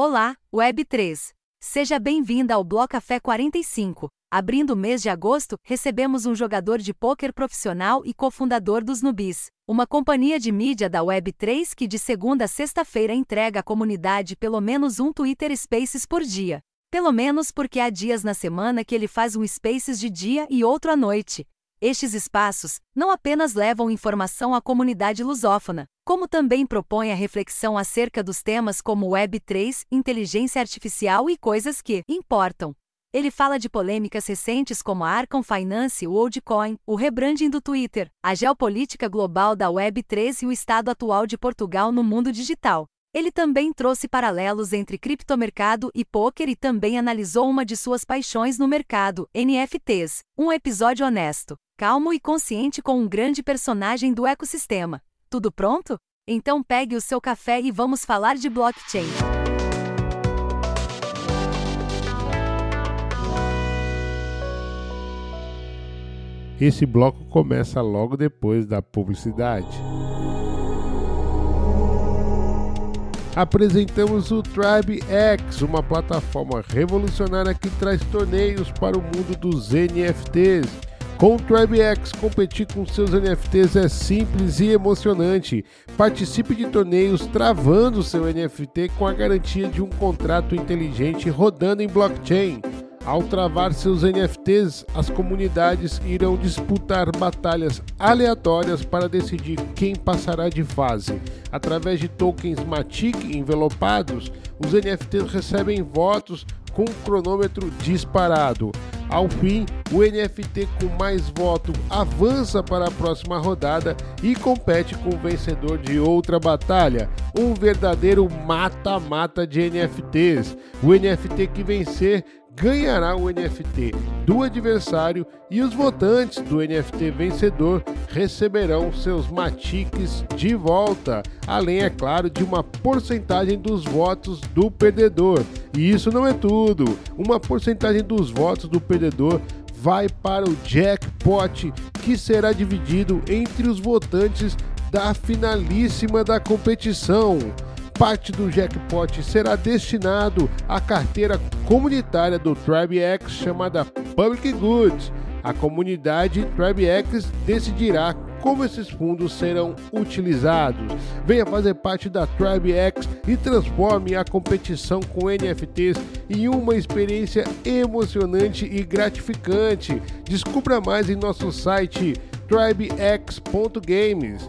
Olá, Web3. Seja bem-vinda ao Bloco Café 45. Abrindo o mês de agosto, recebemos um jogador de pôquer profissional e cofundador dos Nubis, uma companhia de mídia da Web3 que de segunda a sexta-feira entrega à comunidade pelo menos um Twitter Spaces por dia. Pelo menos porque há dias na semana que ele faz um Spaces de dia e outro à noite. Estes espaços não apenas levam informação à comunidade lusófona, como também propõem a reflexão acerca dos temas como Web3, inteligência artificial e coisas que importam. Ele fala de polêmicas recentes como a Arkham Finance, o Oldcoin, o rebranding do Twitter, a geopolítica global da Web3 e o estado atual de Portugal no mundo digital. Ele também trouxe paralelos entre criptomercado e poker e também analisou uma de suas paixões no mercado, NFTs. Um episódio honesto calmo e consciente com um grande personagem do ecossistema. Tudo pronto? Então pegue o seu café e vamos falar de blockchain. Esse bloco começa logo depois da publicidade. Apresentamos o Tribe X, uma plataforma revolucionária que traz torneios para o mundo dos NFTs com o TribeX, competir com seus NFTs é simples e emocionante. Participe de torneios travando seu NFT com a garantia de um contrato inteligente rodando em blockchain. Ao travar seus NFTs, as comunidades irão disputar batalhas aleatórias para decidir quem passará de fase. Através de tokens Matic envelopados, os NFTs recebem votos com um cronômetro disparado. Ao fim, o NFT com mais voto avança para a próxima rodada e compete com o vencedor de outra batalha, um verdadeiro mata-mata de NFTs. O NFT que vencer ganhará o NFT do adversário e os votantes do NFT vencedor receberão seus matiques de volta, além, é claro, de uma porcentagem dos votos do perdedor. E isso não é tudo. Uma porcentagem dos votos do perdedor vai para o jackpot, que será dividido entre os votantes da finalíssima da competição parte do jackpot será destinado à carteira comunitária do TribeX chamada Public Goods. A comunidade TribeX decidirá como esses fundos serão utilizados. Venha fazer parte da TribeX e transforme a competição com NFTs em uma experiência emocionante e gratificante. Descubra mais em nosso site tribex.games.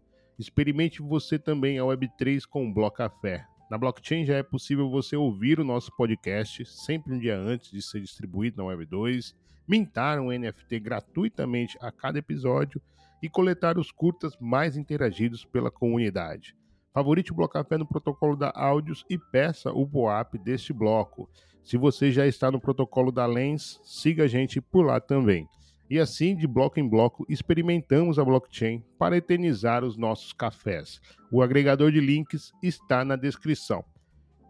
Experimente você também a Web3 com o Bloco Café. Na blockchain já é possível você ouvir o nosso podcast sempre um dia antes de ser distribuído na Web2, mintar um NFT gratuitamente a cada episódio e coletar os curtas mais interagidos pela comunidade. Favorite o Bloco Café no protocolo da Áudios e peça o BOAP deste bloco. Se você já está no protocolo da Lens, siga a gente por lá também. E assim, de bloco em bloco, experimentamos a blockchain para eternizar os nossos cafés. O agregador de links está na descrição.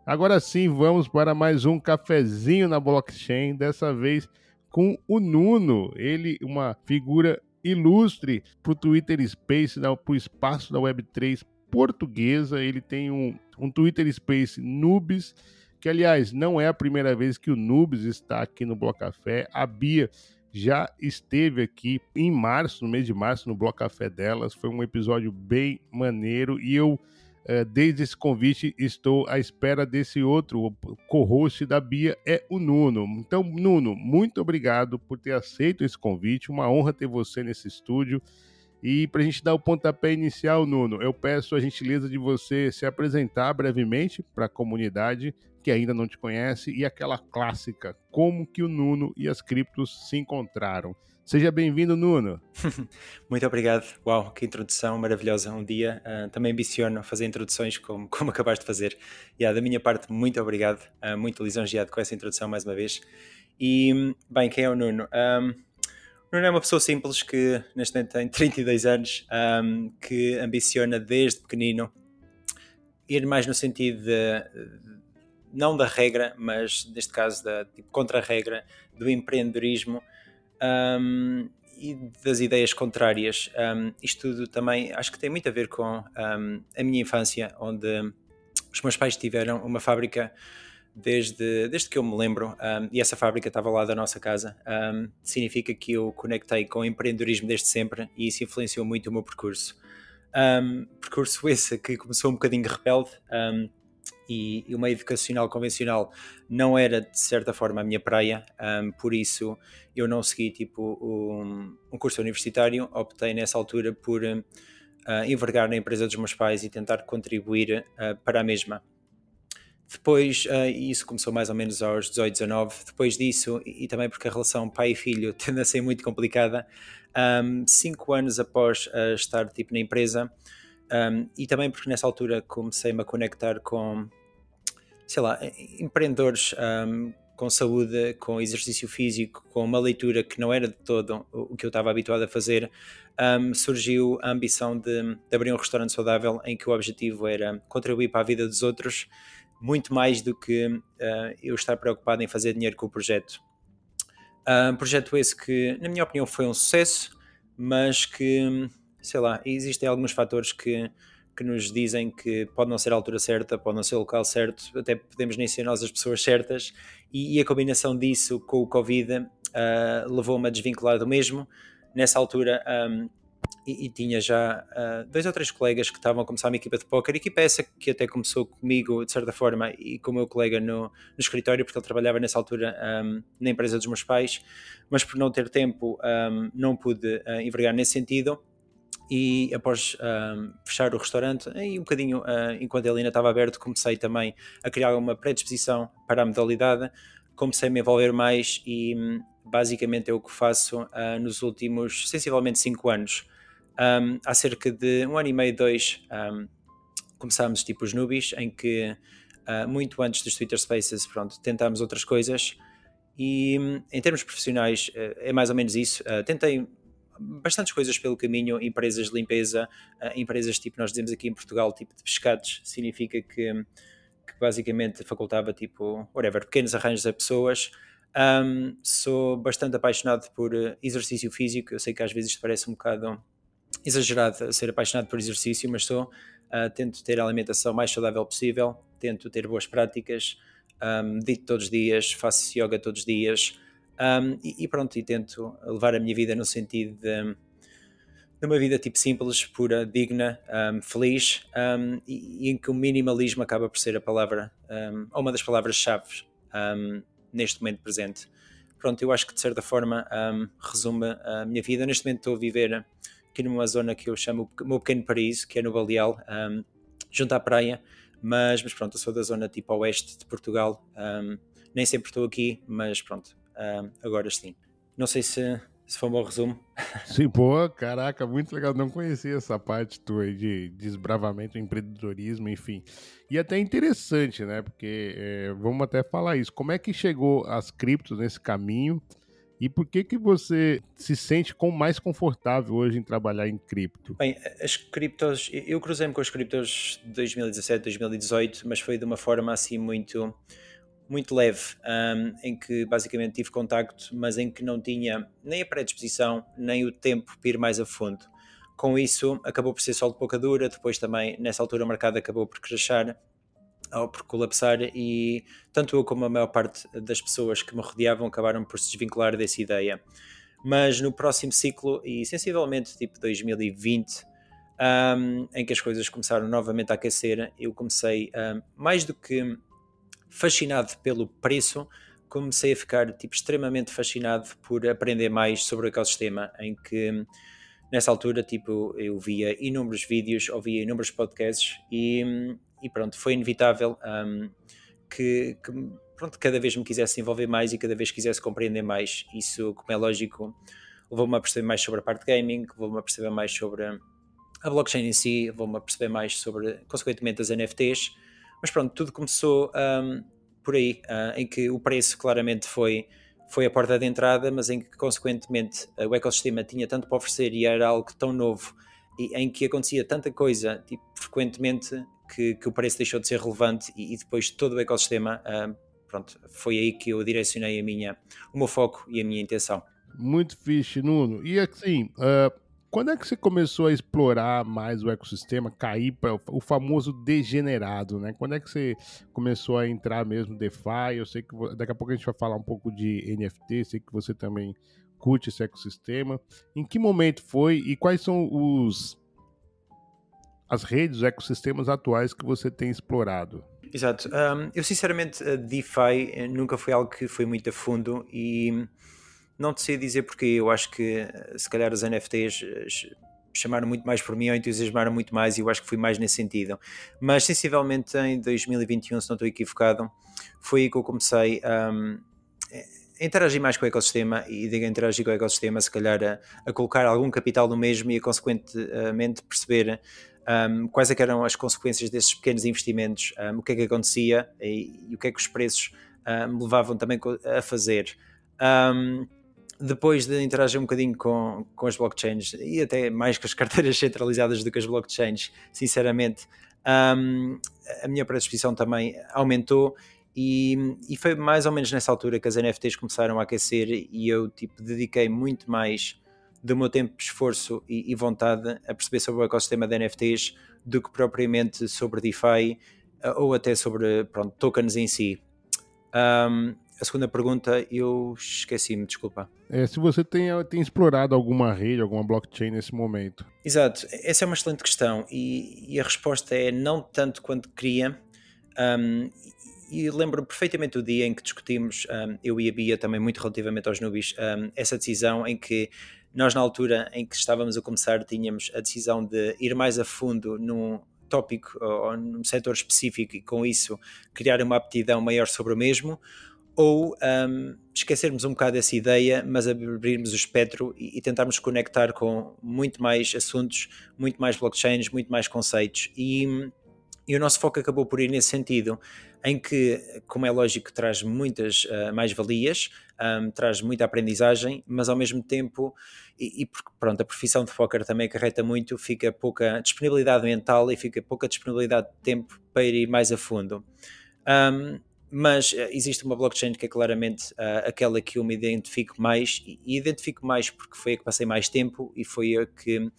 Agora sim, vamos para mais um cafezinho na blockchain, dessa vez com o Nuno, ele uma figura ilustre para o Twitter Space, para o espaço da Web3 portuguesa. Ele tem um, um Twitter Space Nubes, que aliás não é a primeira vez que o Nubes está aqui no Bloco Café. A Bia já esteve aqui em março, no mês de março, no Bloco Café delas. Foi um episódio bem maneiro e eu, eh, desde esse convite, estou à espera desse outro. co-host da Bia é o Nuno. Então, Nuno, muito obrigado por ter aceito esse convite. Uma honra ter você nesse estúdio. E para a gente dar o pontapé inicial, Nuno, eu peço a gentileza de você se apresentar brevemente para a comunidade que ainda não te conhece e aquela clássica, como que o Nuno e as criptos se encontraram. Seja bem-vindo, Nuno. Muito obrigado. Uau, que introdução maravilhosa. Um dia uh, também ambiciono fazer introduções como, como acabaste de fazer. E yeah, da minha parte, muito obrigado. Uh, muito lisonjeado com essa introdução mais uma vez. E, bem, quem é o Nuno? Um, o Nuno é uma pessoa simples que neste momento tem 32 anos, um, que ambiciona desde pequenino ir mais no sentido de, não da regra, mas neste caso da tipo, contra-regra do empreendedorismo um, e das ideias contrárias. Um, isto tudo também acho que tem muito a ver com um, a minha infância, onde os meus pais tiveram uma fábrica desde, desde que eu me lembro, e essa fábrica estava lá da nossa casa. significa que eu conectei com o empreendedorismo desde sempre e isso influenciou muito o meu percurso. percurso esse que começou um bocadinho rebelde e, e o meio educacional convencional não era de certa forma a minha praia, um, por isso eu não segui tipo um, um, curso universitário, optei nessa altura por uh, envergar na empresa dos meus pais e tentar contribuir uh, para a mesma. Depois, uh, isso começou mais ou menos aos 18, 19. Depois disso, e, e também porque a relação pai e filho tende a ser muito complicada, um, cinco anos após estar tipo na empresa, um, e também porque nessa altura comecei-me a conectar com sei lá, empreendedores um, com saúde, com exercício físico, com uma leitura que não era de todo o que eu estava habituado a fazer, um, surgiu a ambição de, de, abrir um restaurante saudável em que o objetivo era contribuir para a vida dos outros, muito mais do que uh, eu estar preocupado em fazer dinheiro com o projeto. Um projeto esse que, na minha opinião, foi um sucesso, mas que, sei lá, existem alguns fatores que que nos dizem que pode não ser a altura certa, pode não ser o local certo, até podemos nem ser nós as pessoas certas, e, e a combinação disso com o Covid uh, levou-me a desvincular do mesmo. Nessa altura, um, e, e, tinha já uh, dois ou três colegas que estavam a começar uma equipa de póquer, equipa essa que até começou comigo, de certa forma, e com o meu colega no, no escritório, porque ele trabalhava nessa altura um, na empresa dos meus pais, mas por não ter tempo um, não pude uh, envergar nesse sentido e após um, fechar o restaurante, e um bocadinho uh, enquanto ele ainda estava aberto, comecei também a criar uma predisposição para a modalidade, comecei a me envolver mais e um, basicamente é o que faço uh, nos últimos sensivelmente 5 anos. Um, há cerca de um ano e meio, dois, um, começámos tipo os nubis, em que uh, muito antes dos Twitter Spaces, pronto, tentámos outras coisas e hum, em termos profissionais é mais ou menos isso. tentei bastantes coisas pelo caminho, empresas de limpeza, uh, empresas tipo, nós dizemos aqui em Portugal, tipo de pescados, significa que, que basicamente facultava tipo, whatever, pequenos arranjos a pessoas. Um, sou bastante apaixonado por eh, exercício físico, eu sei que às vezes isto parece um bocado exagerado ser apaixonado por exercício, mas sou, uh, tento ter a alimentação mais saudável possível, tento ter boas práticas, um, medito todos os dias, faço yoga todos os dias, um, e, e, pronto, e tento levar a minha vida no sentido de, de uma vida tipo simples, pura, digna, um, feliz, um, e, e, em que o minimalismo acaba por ser a palavra, ou uma das palavras-chave neste momento presente. Pronto, eu acho que de certa forma resume a minha vida. Neste momento estou a viver aqui numa zona que eu chamo o meu pequeno paraíso, que é no Baleal, junto à praia, mas, mas pronto, eu sou da zona tipo oeste de Portugal, nem sempre estou aqui, mas pronto, agora sim. Não sei se, se foi um bom resumo. Sim, pô, caraca, muito legal. Não conhecia essa parte tua aí de desbravamento, empreendedorismo, enfim. E até interessante, né? Porque é, vamos até falar isso. Como é que chegou as criptos nesse caminho? E por que que você se sente com mais confortável hoje em trabalhar em cripto? Bem, as criptos, eu cruzei-me com as criptos de 2017, 2018, mas foi de uma forma assim muito muito leve, um, em que basicamente tive contacto, mas em que não tinha nem a predisposição, nem o tempo para ir mais a fundo. Com isso, acabou por ser sol de pouca dura, depois também, nessa altura, o mercado acabou por crashar, ou por colapsar, e tanto eu como a maior parte das pessoas que me rodeavam acabaram por se desvincular dessa ideia. Mas no próximo ciclo, e sensivelmente tipo 2020, um, em que as coisas começaram novamente a aquecer, eu comecei, um, mais do que fascinado pelo preço, comecei a ficar tipo, extremamente fascinado por aprender mais sobre o ecossistema, em que nessa altura tipo, eu via inúmeros vídeos, ouvia inúmeros podcasts e, e pronto, foi inevitável um, que, que, pronto, cada vez me quisesse envolver mais e cada vez quisesse compreender mais. Isso, como é lógico, levou-me a perceber mais sobre a parte de gaming, levou-me a perceber mais sobre a blockchain em si, levou-me a perceber mais sobre, consequentemente, as NFTs. Mas pronto, tudo começou um, por aí, uh, em que o preço claramente foi, foi a porta de entrada, mas em que, consequentemente, o ecossistema tinha tanto para oferecer e era algo tão novo e em que acontecia tanta coisa, tipo, frequentemente, que, que o preço deixou de ser relevante e, e depois todo o ecossistema, uh, pronto, foi aí que eu direcionei a minha, o meu foco e a minha intenção. Muito fixe, Nuno. E assim, uh, quando é que você começou a explorar mais o ecossistema, cair para o famoso degenerado, né? Quando é que você começou a entrar mesmo DeFi? Eu sei que daqui a pouco a gente vai falar um pouco de NFT, sei que você também curte esse ecossistema. Em que momento foi e quais são os as redes, os ecossistemas atuais que você tem explorado? Exato. Um, eu sinceramente, DeFi eh, nunca foi algo que foi muito a fundo e não te sei dizer porque eu acho que se calhar os NFTs eh, chamaram muito mais por mim ou entusiasmaram muito mais e eu acho que fui mais nesse sentido. Mas sensivelmente em 2021, se não estou equivocado, foi aí que eu comecei um, a interagir mais com o ecossistema e digo interagir com o ecossistema, se calhar a, a colocar algum capital no mesmo e a consequentemente perceber um, quais é eram as consequências desses pequenos investimentos, um, o que é que acontecia e, e, o que é que os preços um, me levavam também a fazer. Depois de interagir um bocadinho com, com as blockchains e até mais com as carteiras centralizadas do que as blockchains, sinceramente, a minha predisposição também aumentou e, e, foi mais ou menos nessa altura que as NFTs começaram a aquecer e eu tipo dediquei muito mais do meu tempo, esforço e, e, vontade a perceber sobre o ecossistema de NFTs do que propriamente sobre DeFi eh, ou até sobre pronto, tokens em si. Um, a segunda pergunta eu esqueci-me, desculpa. É, se você tem, tem explorado alguma rede, alguma blockchain nesse momento. Exato, essa é uma excelente questão e, e a resposta é não tanto quanto queria. Um, e lembro perfeitamente o dia em que discutimos, um, eu e a Bia também muito relativamente aos nubis, um, essa decisão em que nós, na altura em que estávamos a começar, tínhamos a decisão de ir mais a fundo num tópico ou num setor específico e, com isso, criar uma aptidão maior sobre o mesmo, ou um, esquecermos um bocado essa ideia, mas abrirmos o espectro e, e, tentarmos conectar com muito mais assuntos, muito mais blockchains, muito mais conceitos. E, e o nosso foco acabou por ir nesse sentido em que, como é lógico, traz muitas uh, mais-valias, um, traz muita aprendizagem, mas ao mesmo tempo, e, e pronto, a profissão de póquer também acarreta muito, fica pouca disponibilidade mental e fica pouca disponibilidade de tempo para ir mais a fundo. Um, mas uh, existe uma blockchain que é claramente uh, aquela que eu me identifico mais, e, identifico mais porque foi a que passei mais tempo e foi a que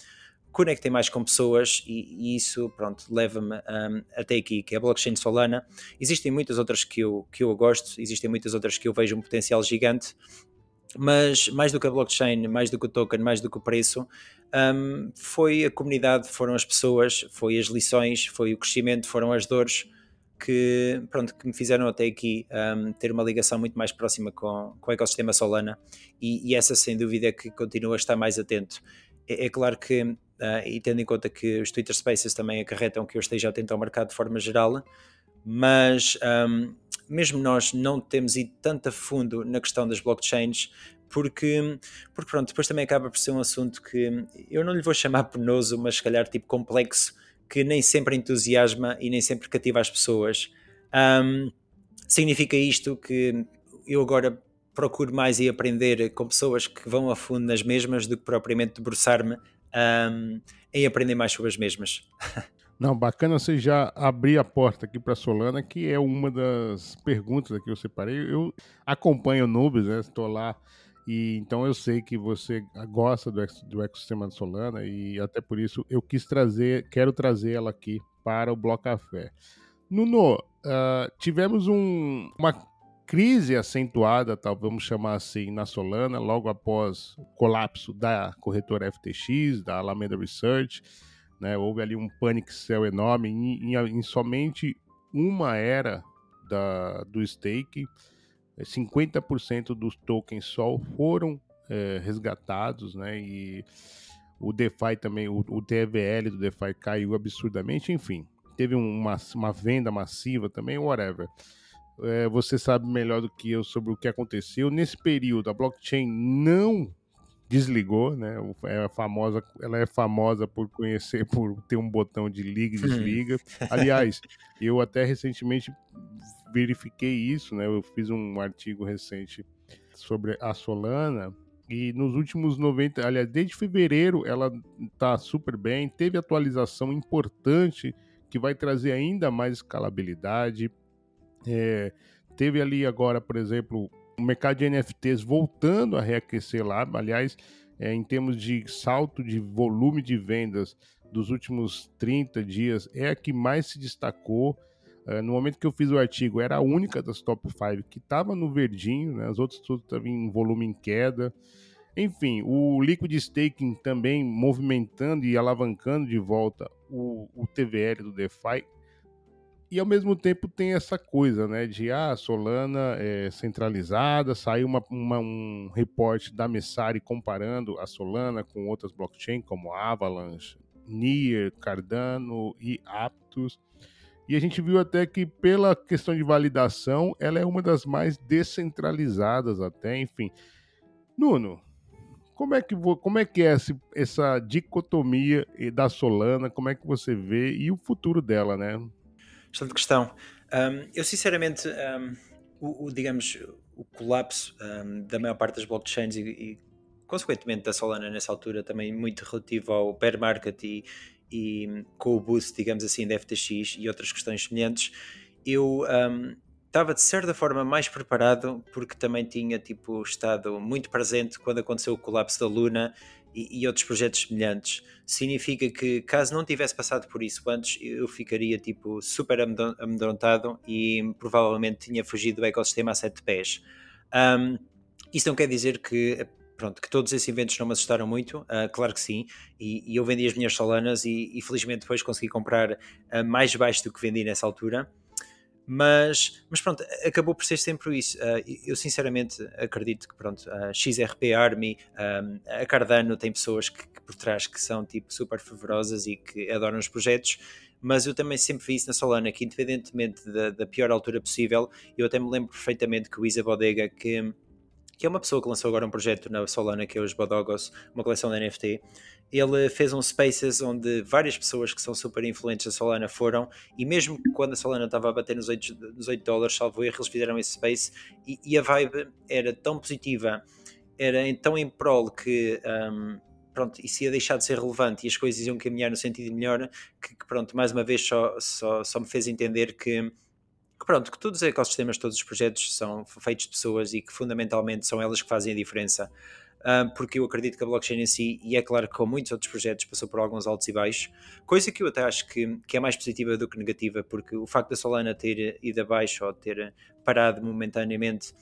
conectem mais com pessoas e, e isso, pronto, leva-me um, até aqui, que é a blockchain Solana. Existem muitas outras que eu, que eu gosto, existem muitas outras que eu vejo um potencial gigante, mas mais do que a blockchain, mais do que o token, mais do que o preço, um, foi a comunidade, foram as pessoas, foi as lições, foi o crescimento, foram as dores que, pronto, que me fizeram até aqui um, ter uma ligação muito mais próxima com, com o ecossistema Solana e, e essa sem dúvida é que continua a estar mais atento. É, é claro que Uh, e tendo em conta que os Twitter Spaces também acarretam que eu esteja atento ao mercado de forma geral, mas um, mesmo nós não temos ido tanto a fundo na questão das blockchains, porque, porque pronto, depois também acaba por ser um assunto que eu não lhe vou chamar penoso, mas se calhar tipo complexo, que nem sempre entusiasma e nem sempre cativa as pessoas. Um, significa isto que eu agora procuro mais e aprender com pessoas que vão a fundo nas mesmas do que propriamente debruçar-me um, em aprender mais sobre as mesmas. Não, bacana você já abrir a porta aqui para Solana, que é uma das perguntas que eu separei. Eu acompanho o Nubes, né? Estou lá e então eu sei que você gosta do, do ecossistema de Solana e até por isso eu quis trazer, quero trazer ela aqui para o Bloco Café. Nuno, uh, tivemos um, uma crise acentuada, tal, vamos chamar assim, na Solana, logo após o colapso da corretora FTX, da Alameda Research. Né, houve ali um panic sell enorme em, em, em somente uma era da, do stake. 50% dos tokens Sol foram é, resgatados, né? E o DeFi também, o, o TVL do DeFi caiu absurdamente, enfim. Teve uma, uma venda massiva também, whatever é, você sabe melhor do que eu sobre o que aconteceu. Nesse período, a blockchain não desligou, né? É famosa, ela é famosa por conhecer, por ter um botão de liga e uhum. desliga. Aliás, eu até recentemente verifiquei isso, né? Eu fiz um artigo recente sobre a Solana e nos últimos 90, aliás, desde fevereiro ela tá super bem, teve atualização importante que vai trazer ainda mais escalabilidade. É, teve ali agora, por exemplo, o mercado de NFTs voltando a reaquecer lá. Aliás, é, em termos de salto de volume de vendas dos últimos 30 dias, é a que mais se destacou. É, no momento que eu fiz o artigo, era a única das top 5 que estava no verdinho, né? as outras todas estavam em volume em queda. Enfim, o liquid staking também movimentando e alavancando de volta o, o TVL do DeFi. E ao mesmo tempo tem essa coisa, né, de ah, Solana é centralizada, saiu uma, uma, um reporte da Messari comparando a Solana com outras blockchains como Avalanche, Near, Cardano e Aptos. E a gente viu até que, pela questão de validação, ela é uma das mais descentralizadas até, enfim. Nuno, como é que, como é, que é essa, essa dicotomia da Solana? Como é que você vê e o futuro dela, né? Excelente questão. Um, eu, sinceramente, um, o, o, digamos, o colapso um, da maior parte das blockchains e, e, consequentemente, da Solana nessa altura, também muito relativo ao bear market e, e com o boost, digamos assim, da FTX e outras questões semelhantes, eu estava de certa forma mais preparado porque também tinha tipo estado muito presente quando aconteceu o colapso da Luna e, outros projetos semelhantes. Significa que caso não tivesse passado por isso antes, eu ficaria tipo super amedrontado e provavelmente tinha fugido do ecossistema a sete pés. Um, isso não quer dizer que pronto, que todos esses eventos não me assustaram muito, uh, claro que sim, e, e, eu vendi as minhas solanas e, e felizmente depois consegui comprar uh, mais baixo do que vendi nessa altura. Mas, mas pronto, acabou por ser sempre isso. Uh, eu sinceramente acredito que pronto, a XRP Army, a Cardano tem pessoas que, que, por trás que são tipo super fervorosas e que adoram os projetos, mas eu também sempre vi isso na Solana, que independentemente da, da pior altura possível, eu até me lembro perfeitamente que o Isa Bodega, que que é uma pessoa que lançou agora um projeto na Solana, que é os Bodogos, uma coleção de NFT. Ele fez um Spaces onde várias pessoas que são super influentes da Solana foram, e mesmo quando a Solana estava a bater nos 8, nos 8 dólares, salvo erro, eles fizeram esse Space, e, e a vibe era tão positiva, era tão em prol que. Um, pronto, isso ia deixar de ser relevante e as coisas iam caminhar no sentido melhor, que, que pronto, mais uma vez só, só, só me fez entender que pronto, que todos os ecossistemas, todos os projetos são feitos de pessoas e que fundamentalmente são elas que fazem a diferença. Porque eu acredito que a blockchain em si, e é claro que com muitos outros projetos passou por alguns altos e baixos, coisa que eu até acho que, que é mais positiva do que negativa, porque o facto da Solana ter ido abaixo ou ter parado momentaneamente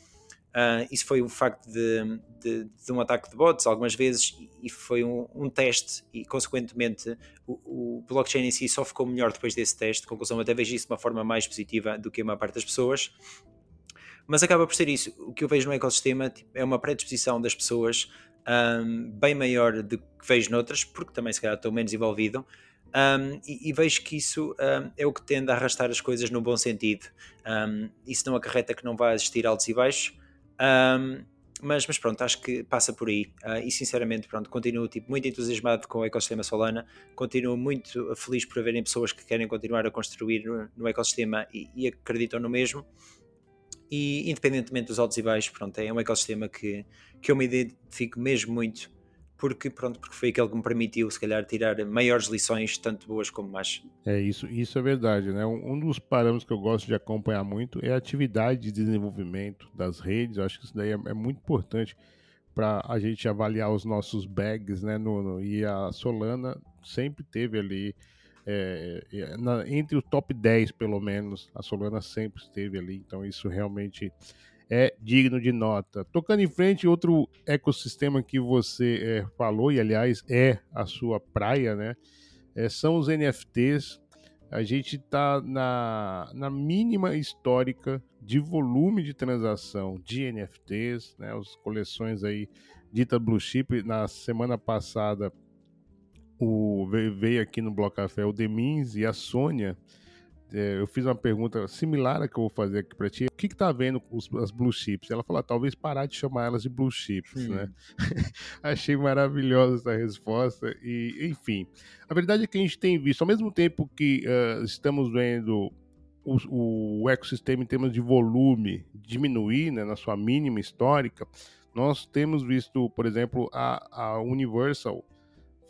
Uh, isso foi um facto de, de, de, um ataque de bots algumas vezes e foi um, um teste e consequentemente o, o, blockchain em si só ficou melhor depois desse teste, conclusão até vejo isso de uma forma mais positiva do que a maior parte das pessoas mas acaba por ser isso, o que eu vejo no ecossistema tipo, é uma predisposição das pessoas um, bem maior do que vejo noutras, porque também se calhar estou menos envolvido um, e, e, vejo que isso um, é o que tende a arrastar as coisas no bom sentido. Um, isso não acarreta que não vai existir altos e baixos, um, mas, mas pronto, acho que passa por aí. Uh, e sinceramente, pronto, continuo tipo, muito entusiasmado com o ecossistema Solana, continuo muito feliz por haverem pessoas que querem continuar a construir no, no ecossistema e, e, acreditam no mesmo. E independentemente dos altos e baixos, pronto, é um ecossistema que, que eu me identifico mesmo muito porque pronto, porque foi aquele que me permitiu se calhar tirar maiores lições, tanto boas como más. É isso, isso é verdade, né? Um, dos parâmetros que eu gosto de acompanhar muito é a atividade de desenvolvimento das redes. Eu acho que isso daí é, é muito importante para a gente avaliar os nossos bags, né? No, no, e a Solana sempre teve ali é, é na, entre o top 10, pelo menos, a Solana sempre esteve ali, então isso realmente é digno de nota. Tocando em frente, outro ecossistema que você é, falou, e aliás é a sua praia, né? É, são os NFTs. A gente está na, na mínima histórica de volume de transação de NFTs, né? As coleções aí dita Blue Chip. Na semana passada, o, veio aqui no Bloco Café o Demins e a Sônia é, eu fiz uma pergunta similar a que eu vou fazer aqui para ti. O que que tá vendo os, as blue chips? Ela falou, ah, talvez parar de chamar elas de blue chips, hum. né? Achei maravilhosa essa resposta e, enfim, a verdade é que a gente tem visto, ao mesmo tempo que uh, estamos vendo o, o, ecossistema em termos de volume diminuir, né, na sua mínima histórica, nós temos visto, por exemplo, a, a Universal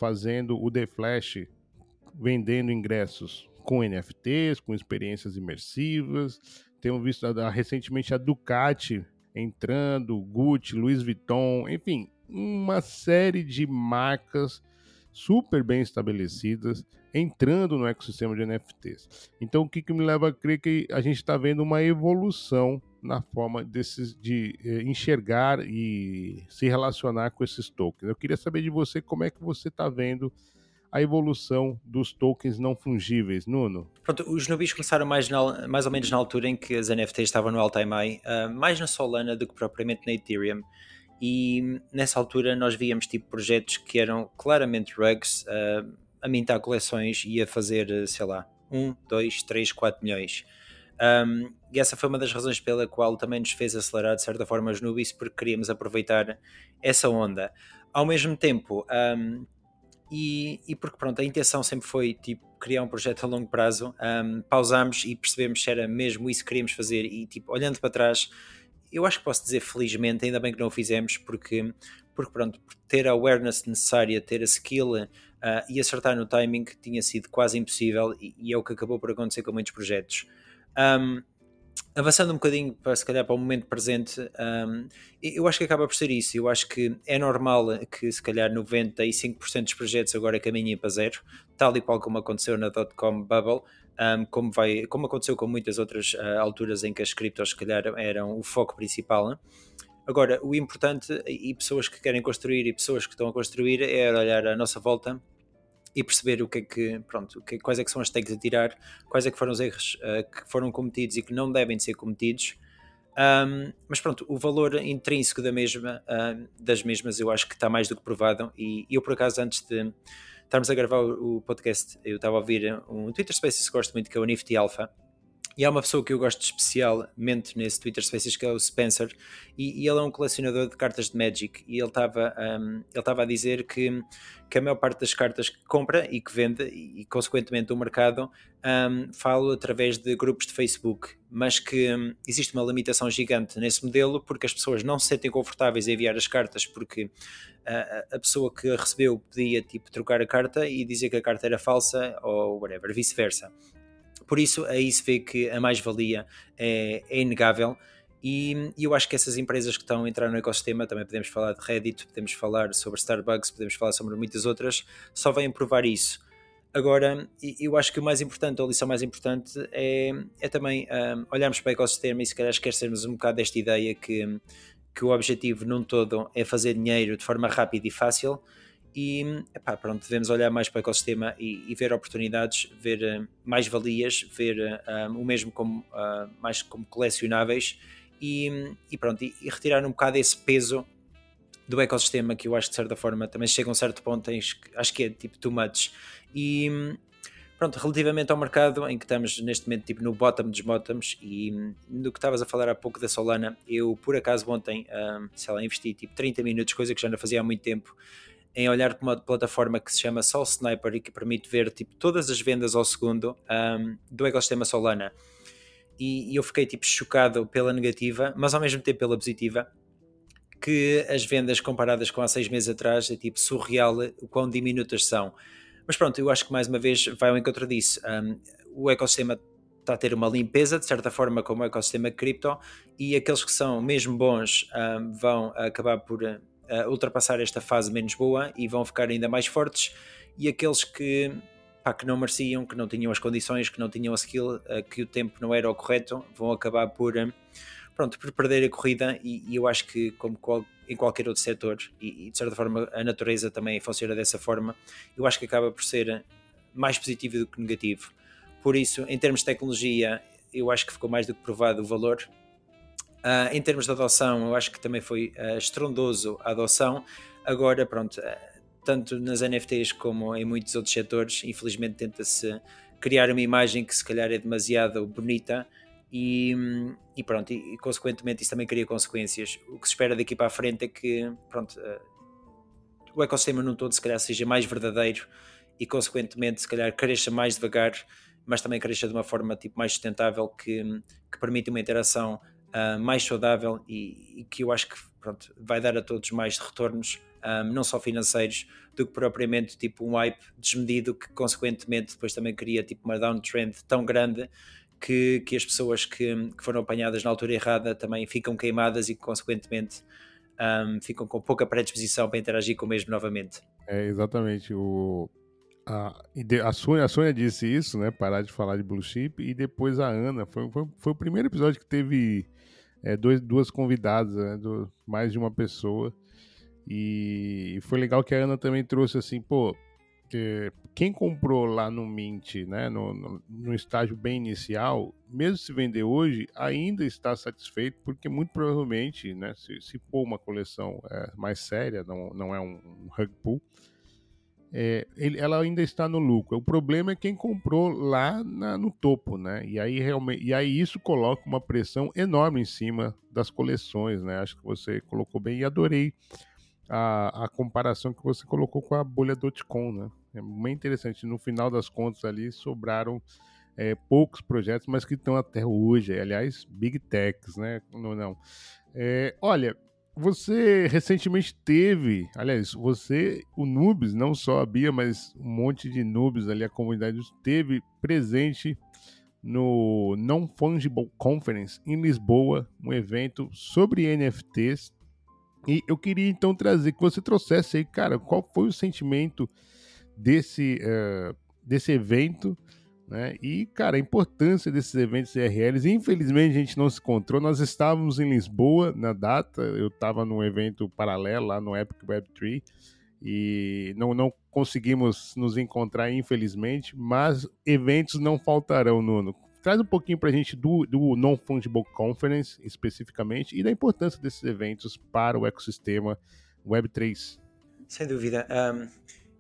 fazendo o The Flash vendendo ingressos com NFTs, com experiências imersivas. Temos visto recentemente a Ducati entrando, Gucci, Louis Vuitton, enfim, uma série de marcas super bem estabelecidas entrando no ecossistema de NFTs. Então, o que, que me leva a crer que a gente está vendo uma evolução na forma desses, de eh, enxergar e se relacionar com esses tokens. Eu queria saber de você como é que você está vendo a evolução dos tokens não fungíveis, Nuno? Pronto, os nubis começaram mais, na, mais ou menos na altura em que as NFTs estavam no all-time high, uh, mais na Solana do que propriamente na Ethereum. E nessa altura nós víamos tipo projetos que eram claramente rugs, uh, a mintar coleções e a fazer, sei lá, 1, 2, 3, 4 milhões. Um, e essa foi uma das razões pela qual também nos fez acelerar de certa forma os nubis, porque queríamos aproveitar essa onda. Ao mesmo tempo, um, e, e, porque pronto, a intenção sempre foi tipo criar um projeto a longo prazo. Um, pausámos e percebemos se era mesmo isso que queríamos fazer e tipo, olhando para trás, eu acho que posso dizer felizmente, ainda bem que não o fizemos, porque, porque pronto, ter a awareness necessária, ter a skill uh, e acertar no timing tinha sido quase impossível e, e, é o que acabou por acontecer com muitos projetos. Um, avançando um bocadinho para se calhar para o momento presente, um, eu acho que acaba por ser isso. Eu acho que é normal que se calhar 95% dos projetos agora caminhem para zero, tal e qual como aconteceu na dot-com bubble, um, como, vai, como aconteceu com muitas outras uh, alturas em que as criptos se calhar eram o foco principal. Né? Agora, o importante e pessoas que querem construir e pessoas que estão a construir é olhar à nossa volta e perceber o que é que, pronto, que, quais é que são as takes a tirar, quais é que foram os erros uh, que foram cometidos e que não devem ser cometidos. Um, mas pronto, o valor intrínseco da mesma, uh, das mesmas eu acho que está mais do que provado e eu por acaso antes de estarmos a gravar o, podcast. Eu estava a ouvir um Twitter Spaces que gosto muito que é o Nifty Alpha e há uma pessoa que eu gosto especialmente nesse Twitter Spaces que é o Spencer, e, e ele é um colecionador de cartas de Magic. E ele estava um, ele a dizer que, que a maior parte das cartas que compra e que vende, e, consequentemente o mercado, um, fala através de grupos de Facebook, mas que um, existe uma limitação gigante nesse modelo porque as pessoas não se sentem confortáveis em enviar as cartas porque a, a pessoa que a recebeu podia tipo, trocar a carta e dizer que a carta era falsa ou whatever, vice-versa. Por isso, aí se vê que a mais-valia é, é inegável. E, eu acho que essas empresas que estão a entrar no ecossistema, também podemos falar de Reddit, podemos falar sobre Starbucks, podemos falar sobre muitas outras, só vêm provar isso. Agora, eu acho que o mais importante, a lição mais importante, é, é também um, olharmos para o ecossistema e se calhar esquecermos um bocado desta ideia que, que o objetivo num todo é fazer dinheiro de forma rápida e fácil, e epá, pronto, devemos olhar mais para o ecossistema e, e ver oportunidades, ver uh, mais valias, ver um, o mesmo como, uh, mais como colecionáveis e, e pronto, e, e, retirar um bocado esse peso do ecossistema que eu acho que de certa forma também chega a um certo ponto, acho que é tipo too much. E pronto, relativamente ao mercado em que estamos neste momento tipo no bottom dos bottoms e no que estavas a falar há pouco da Solana, eu por acaso ontem, sei lá, investi tipo 30 minutos, coisa que já não fazia há muito tempo em olhar para uma plataforma que se chama Sol Sniper e que permite ver tipo, todas as vendas ao segundo um, do ecossistema Solana. E, e, eu fiquei tipo chocado pela negativa, mas ao mesmo tempo pela positiva, que as vendas comparadas com há seis meses atrás é tipo surreal o quão diminutas são. Mas pronto, eu acho que mais uma vez vai ao encontro disso. Um, o ecossistema está a ter uma limpeza, de certa forma, como o ecossistema cripto, e aqueles que são mesmo bons um, vão acabar por uh, ultrapassar esta fase menos boa e vão ficar ainda mais fortes. E aqueles que, pá, que não mereciam, que não tinham as condições, que não tinham a skill, uh, que o tempo não era o correto, vão acabar por, uh, pronto, por perder a corrida. E, e eu acho que, como qual, em qualquer outro setor, e, e, de certa forma a natureza também funciona dessa forma, eu acho que acaba por ser mais positivo do que negativo. Por isso, em termos de tecnologia, eu acho que ficou mais do que provado o valor Uh, em termos de adoção, eu acho que também foi uh, estrondoso a adoção. Agora, pronto, uh, tanto nas NFTs como em muitos outros setores, infelizmente tenta-se criar uma imagem que se calhar é demasiado bonita e, e pronto, e, e, consequentemente isso também cria consequências. O que se espera daqui para a frente é que pronto, o ecossistema num todo se calhar seja mais verdadeiro e consequentemente se calhar cresça mais devagar, mas também cresça de uma forma tipo, mais sustentável que, que permite uma interação uh, mais saudável e, e, que eu acho que pronto, vai dar a todos mais retornos, um, ah, não só financeiros, do que propriamente tipo um hype desmedido que consequentemente depois também cria tipo uma downtrend tão grande que, que as pessoas que, que, foram apanhadas na altura errada também ficam queimadas e consequentemente um, ficam com pouca predisposição para interagir com o mesmo novamente. É, exatamente. O, a, a, Sônia, a Sônia disse isso, né? Parar de falar de Blue Chip, e depois a Ana. Foi, foi, foi o primeiro episódio que teve é, dois, duas convidadas, né, do, mais de uma pessoa. E, foi legal que a Ana também trouxe assim, pô, que, quem comprou lá no Mint, né, no, no, no, estágio bem inicial, mesmo se vender hoje, ainda está satisfeito, porque muito provavelmente, né, se, se uma coleção é, mais séria, não, não é um, um rug pull, é, ele, ela ainda está no lucro. O problema é quem comprou lá na, no topo, né? E aí, realmente, e aí isso coloca uma pressão enorme em cima das coleções, né? Acho que você colocou bem e adorei a, a comparação que você colocou com a bolha .com, né? É muito interessante. No final das contas ali sobraram é, poucos projetos, mas que estão até hoje. Aliás, big techs, né? Não, não. É, olha, você recentemente teve, aliás, você, o Nubes, não só a Bia, mas um monte de Nubes ali, a comunidade teve presente no Non Fungible Conference em Lisboa, um evento sobre NFTs. E eu queria então trazer que você trouxesse aí, cara, qual foi o sentimento desse, uh, desse evento né? E, cara, a importância desses eventos IRLs, infelizmente a gente não se encontrou. Nós estávamos em Lisboa na data, eu estava num evento paralelo lá no Epic Web3 e não, não conseguimos nos encontrar, infelizmente, mas eventos não faltarão, Nuno. Traz um pouquinho para a gente do, do Non-Fungible Conference, especificamente, e da importância desses eventos para o ecossistema Web3. Sem dúvida. Um,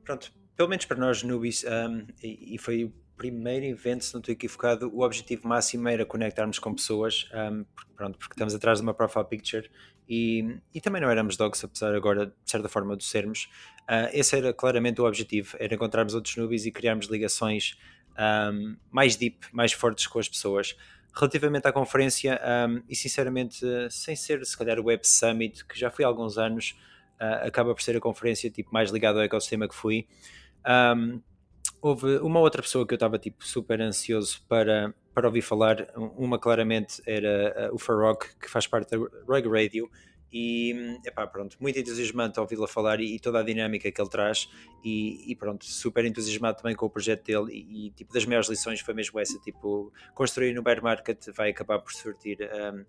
pronto, pelo menos para nós, Nubis, um, e, e foi primeiro evento, se não estou equivocado, o objetivo máximo era conectarmos com pessoas, um, porque, pronto, porque estamos atrás de uma profile picture e, e também não éramos dogs, apesar agora de certa forma de sermos. Uh, esse era claramente o objetivo, era encontrarmos outros nubes e criarmos ligações um, mais deep, mais fortes com as pessoas. Relativamente à conferência, um, e sinceramente, sem ser se calhar o Web Summit, que já foi há alguns anos, uh, acaba por ser a conferência tipo, mais ligada ao ecossistema que fui. Um, houve uma outra pessoa que eu estava tipo super ansioso para, para ouvir falar. Uma claramente era uh, o Farrock, que faz parte da Rug Radio. E epá, pronto, muito entusiasmante ouvi-la falar e, e, toda a dinâmica que ele traz. E, e, pronto, super entusiasmado também com o projeto dele. E, e, tipo, das maiores lições foi mesmo essa: tipo, construir no bear market vai acabar por surtir um,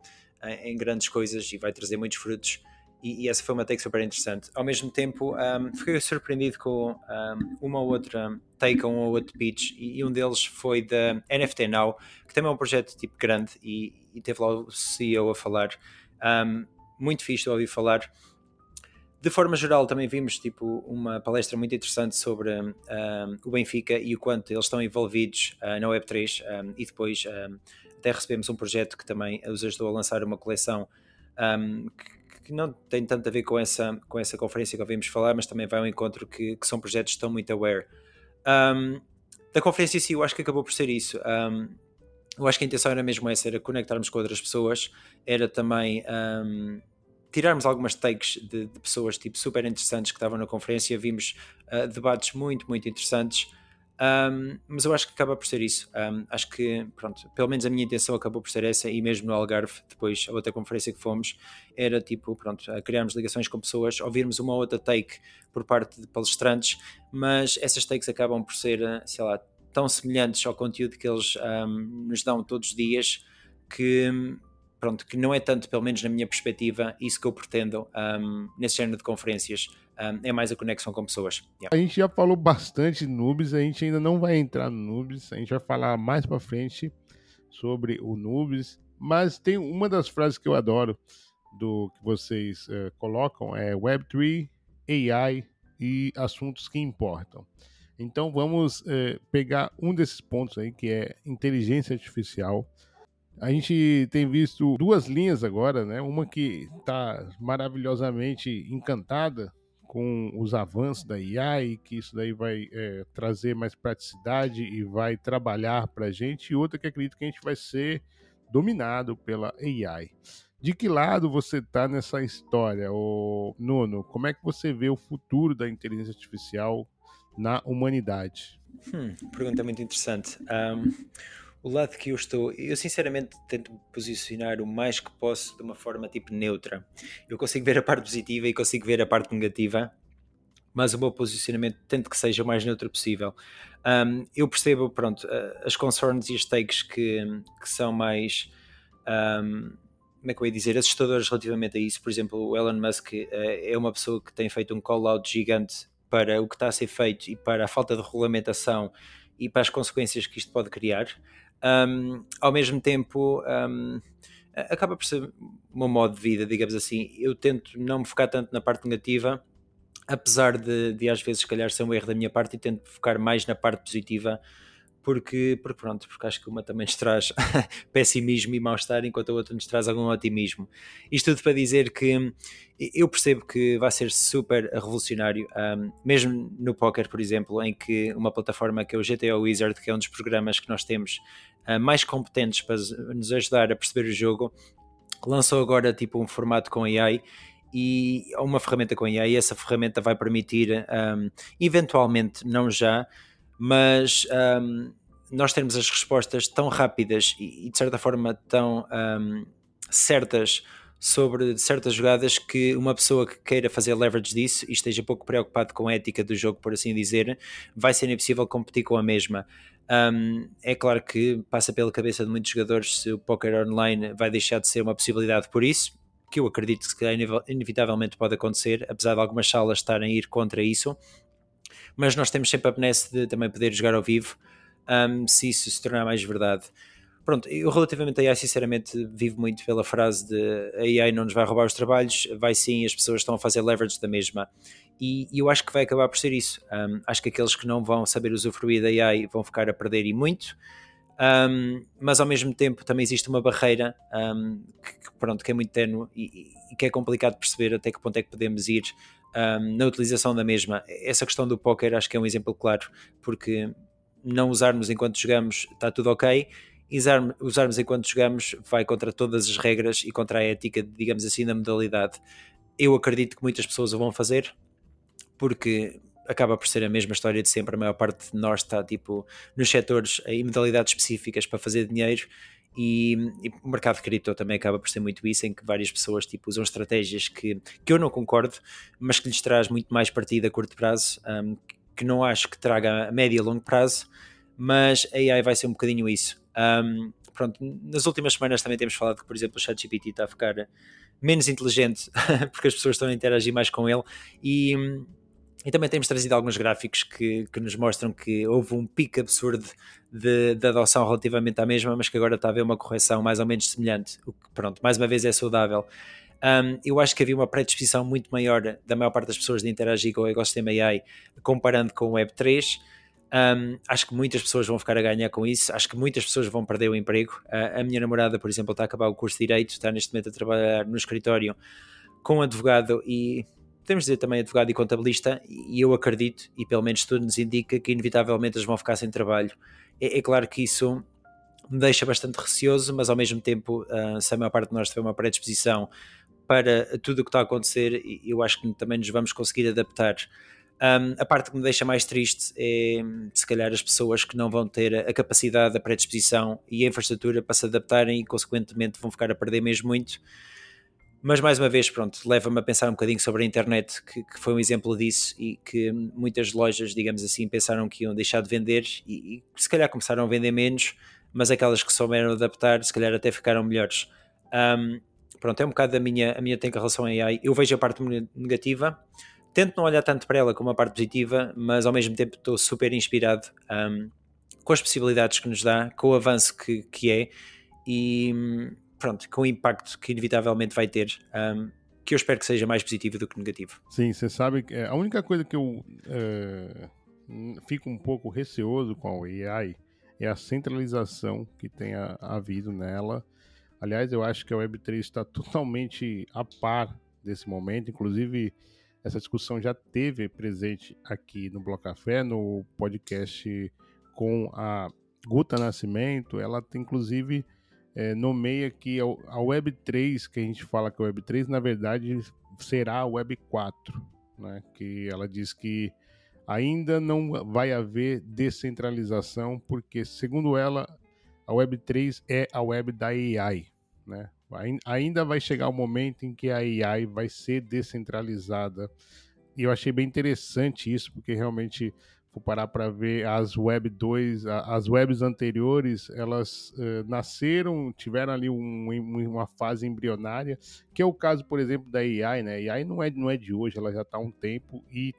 em grandes coisas e vai trazer muitos frutos e, e, essa foi uma take super interessante. Ao mesmo tempo, um, fiquei surpreendido com um, uma ou outra take, um ou outro pitch, e, e, um deles foi da NFT Now, que também é um projeto tipo grande, e, e teve lá o CEO a falar. Um, muito fixe de ouvir falar. De forma geral, também vimos tipo, uma palestra muito interessante sobre um, o Benfica e o quanto eles estão envolvidos uh, na Web3, um, e depois um, até recebemos um projeto que também os ajudou a lançar uma coleção que que não tem tanto a ver com essa, com essa conferência que ouvimos falar, mas também vai ao encontro que, que são projetos que estão muito aware. Um, da conferência em si, eu acho que acabou por ser isso. Um, eu acho que a intenção era mesmo essa, era conectarmos com outras pessoas, era também um, tirarmos algumas takes de, de, pessoas tipo, super interessantes que estavam na conferência, vimos uh, debates muito, muito interessantes. Um, mas eu acho que acaba por ser isso. Um, acho que, pronto, pelo menos a minha intenção acabou por ser essa, e mesmo no Algarve, depois, a outra conferência que fomos, era tipo, pronto, criarmos ligações com pessoas, ouvirmos uma outra take por parte de palestrantes, mas essas takes acabam por ser, sei lá, tão semelhantes ao conteúdo que eles um, nos dão todos os dias que pronto, que não é tanto, pelo menos na minha perspectiva, isso que eu pretendo um, nesse género de conferências. É mais a conexão com pessoas. Yeah. A gente já falou bastante de Nubes, a gente ainda não vai entrar no Nubes, a gente vai falar mais para frente sobre o Nubes, mas tem uma das frases que eu adoro do que vocês uh, colocam é Web3, AI e assuntos que importam. Então vamos é, pegar um desses pontos aí que é inteligência artificial. A gente tem visto duas linhas agora, né? Uma que está maravilhosamente encantada com os avanços da IA e que isso daí vai é, trazer mais praticidade e vai trabalhar para a gente, e outra que acredito que a gente vai ser dominado pela AI. De que lado você está nessa história, ô Nuno? Como é que você vê o futuro da inteligência artificial na humanidade? Hum, pergunta muito interessante. Um, o lado que eu estou, eu sinceramente tento posicionar o mais que posso de uma forma tipo neutra. Eu consigo ver a parte positiva e consigo ver a parte negativa, mas o meu posicionamento tento que seja o mais neutro possível. Um, eu percebo, pronto, as concerns e as takes que, que são mais. Um, como é que eu ia dizer, assustadoras relativamente a isso. Por exemplo, o Elon Musk uh, é uma pessoa que tem feito um call-out gigante para o que está a ser feito e para a falta de regulamentação e para as consequências que isto pode criar. Um, ao mesmo tempo, um, acaba por ser um modo de vida, digamos assim. Eu tento não me focar tanto na parte negativa, apesar de, de às vezes, se calhar, ser um erro da minha parte, e tento focar mais na parte positiva porque, porque pronto, porque acho que uma também nos traz pessimismo e mal-estar, enquanto a outra nos traz algum otimismo. Isto tudo para dizer que eu percebo que vai ser super revolucionário, um, mesmo no póquer, por exemplo, em que uma plataforma que é o GTO Wizard, que é um dos programas que nós temos uh, mais competentes para nos ajudar a perceber o jogo, lançou agora tipo um formato com AI e uma ferramenta com AI, e essa ferramenta vai permitir, um, eventualmente, não já, mas um, nós temos as respostas tão rápidas e, de certa forma tão um, certas sobre certas jogadas que uma pessoa que queira fazer leverage disso e esteja pouco preocupado com a ética do jogo, por assim dizer, vai ser impossível competir com a mesma. Um, é claro que passa pela cabeça de muitos jogadores se o poker online vai deixar de ser uma possibilidade por isso, que eu acredito que inevitavelmente pode acontecer, apesar de algumas salas estarem a ir contra isso mas nós temos sempre a benesse de também poder jogar ao vivo um, se isso se tornar mais verdade. Pronto, eu relativamente a AI, sinceramente, vivo muito pela frase de a AI não nos vai roubar os trabalhos, vai sim, as pessoas estão a fazer leverage da mesma. E, e eu acho que vai acabar por ser isso. Um, acho que aqueles que não vão saber usufruir da AI vão ficar a perder e muito. Um, mas ao mesmo tempo também existe uma barreira um, que, pronto, que é muito tenue e, que é complicado perceber até que ponto é que podemos ir um, na utilização da mesma. Essa questão do póquer acho que é um exemplo claro, porque não usarmos enquanto jogamos está tudo ok, Usar, usarmos enquanto jogamos vai contra todas as regras e contra a ética, digamos assim, da modalidade. Eu acredito que muitas pessoas o vão fazer, porque acaba por ser a mesma história de sempre. A maior parte de nós está tipo nos setores em modalidades específicas para fazer dinheiro e, e, o mercado de cripto também acaba por ser muito isso, em que várias pessoas tipo, usam estratégias que, que eu não concordo, mas que lhes traz muito mais partido a curto prazo, um, que não acho que traga a médio e longo prazo, mas a AI vai ser um bocadinho isso. Um, pronto, nas últimas semanas também temos falado que, por exemplo, o ChatGPT está a ficar menos inteligente porque as pessoas estão a interagir mais com ele e e também temos trazido alguns gráficos que, que nos mostram que houve um pico absurdo de, de, adoção relativamente à mesma, mas que agora está a haver uma correção mais ou menos semelhante, o que, pronto, mais uma vez é saudável. Um, eu acho que havia uma predisposição muito maior da maior parte das pessoas de interagir com o ecossistema AI comparando com o Web3. Um, acho que muitas pessoas vão ficar a ganhar com isso. Acho que muitas pessoas vão perder o emprego. Uh, a minha namorada, por exemplo, está a acabar o curso de Direito, está neste momento a trabalhar no escritório com um advogado e podemos dizer também advogado e contabilista, e eu acredito, e pelo menos tudo nos indica, que inevitavelmente eles vão ficar sem trabalho. É, é claro que isso me deixa bastante receoso, mas ao mesmo tempo, uh, se a maior parte de nós tiver uma predisposição para tudo o que está a acontecer, eu acho que também nos vamos conseguir adaptar. Um, a parte que me deixa mais triste é, se calhar, as pessoas que não vão ter a capacidade, a predisposição e a infraestrutura para se adaptarem e, consequentemente, vão ficar a perder mesmo muito. Mas mais uma vez, pronto, leva-me a pensar um bocadinho sobre a internet, que, que, foi um exemplo disso e que muitas lojas, digamos assim, pensaram que iam deixar de vender e, e se calhar começaram a vender menos, mas aquelas que souberam adaptar, se calhar até ficaram melhores. Um, pronto, é um bocado a minha, a minha tem relação a AI. Eu vejo a parte negativa, tento não olhar tanto para ela como a parte positiva, mas ao mesmo tempo estou super inspirado um, com as possibilidades que nos dá, com o avanço que, que é e pronto, com o impacto que inevitavelmente vai ter, um, que eu espero que seja mais positivo do que negativo. Sim, você sabe que é, a única coisa que eu é, fico um pouco receoso com a AI é a centralização que tem havido nela. Aliás, eu acho que a Web3 está totalmente a par desse momento, inclusive essa discussão já teve presente aqui no Bloco Café, no podcast com a Guta Nascimento, ela inclusive é, nomeia que a Web3, que a gente fala que é a Web3, na verdade será a Web4, né? que ela diz que ainda não vai haver descentralização, porque, segundo ela, a Web3 é a web da AI. Né? Ainda vai chegar o momento em que a AI vai ser descentralizada. E eu achei bem interessante isso, porque realmente, vou parar para ver as Web 2, as webs anteriores, elas uh, nasceram, tiveram ali um, uma fase embrionária, que é o caso, por exemplo, da AI. Né? A AI não é, não é de hoje, ela já está há um tempo e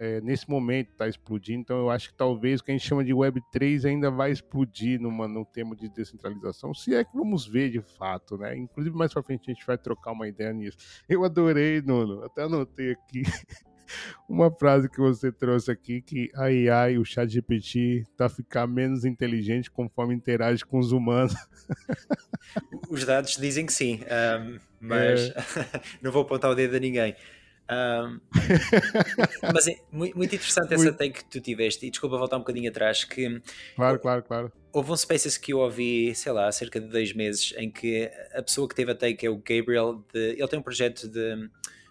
é, nesse momento está explodindo. Então eu acho que talvez o que a gente chama de Web 3 ainda vai explodir numa, no tema de descentralização, se é que vamos ver de fato, né? Inclusive mais para frente a gente vai trocar uma ideia nisso. Eu adorei, Nuno, até anotei aqui uma frase que você trouxe aqui que a AI, o chat GPT, tá ficar menos inteligente conforme interage com os humanos. Os dados dizem que sim, um, mas é... não vou apontar o dedo a ninguém. Um, mas é muito, muito interessante essa take que tu tiveste, e desculpa voltar um bocadinho atrás, que claro, claro, claro. houve um Spaces que eu ouvi, sei lá, há cerca de dois meses, em que a pessoa que teve a take é o Gabriel, de, ele tem um projeto de,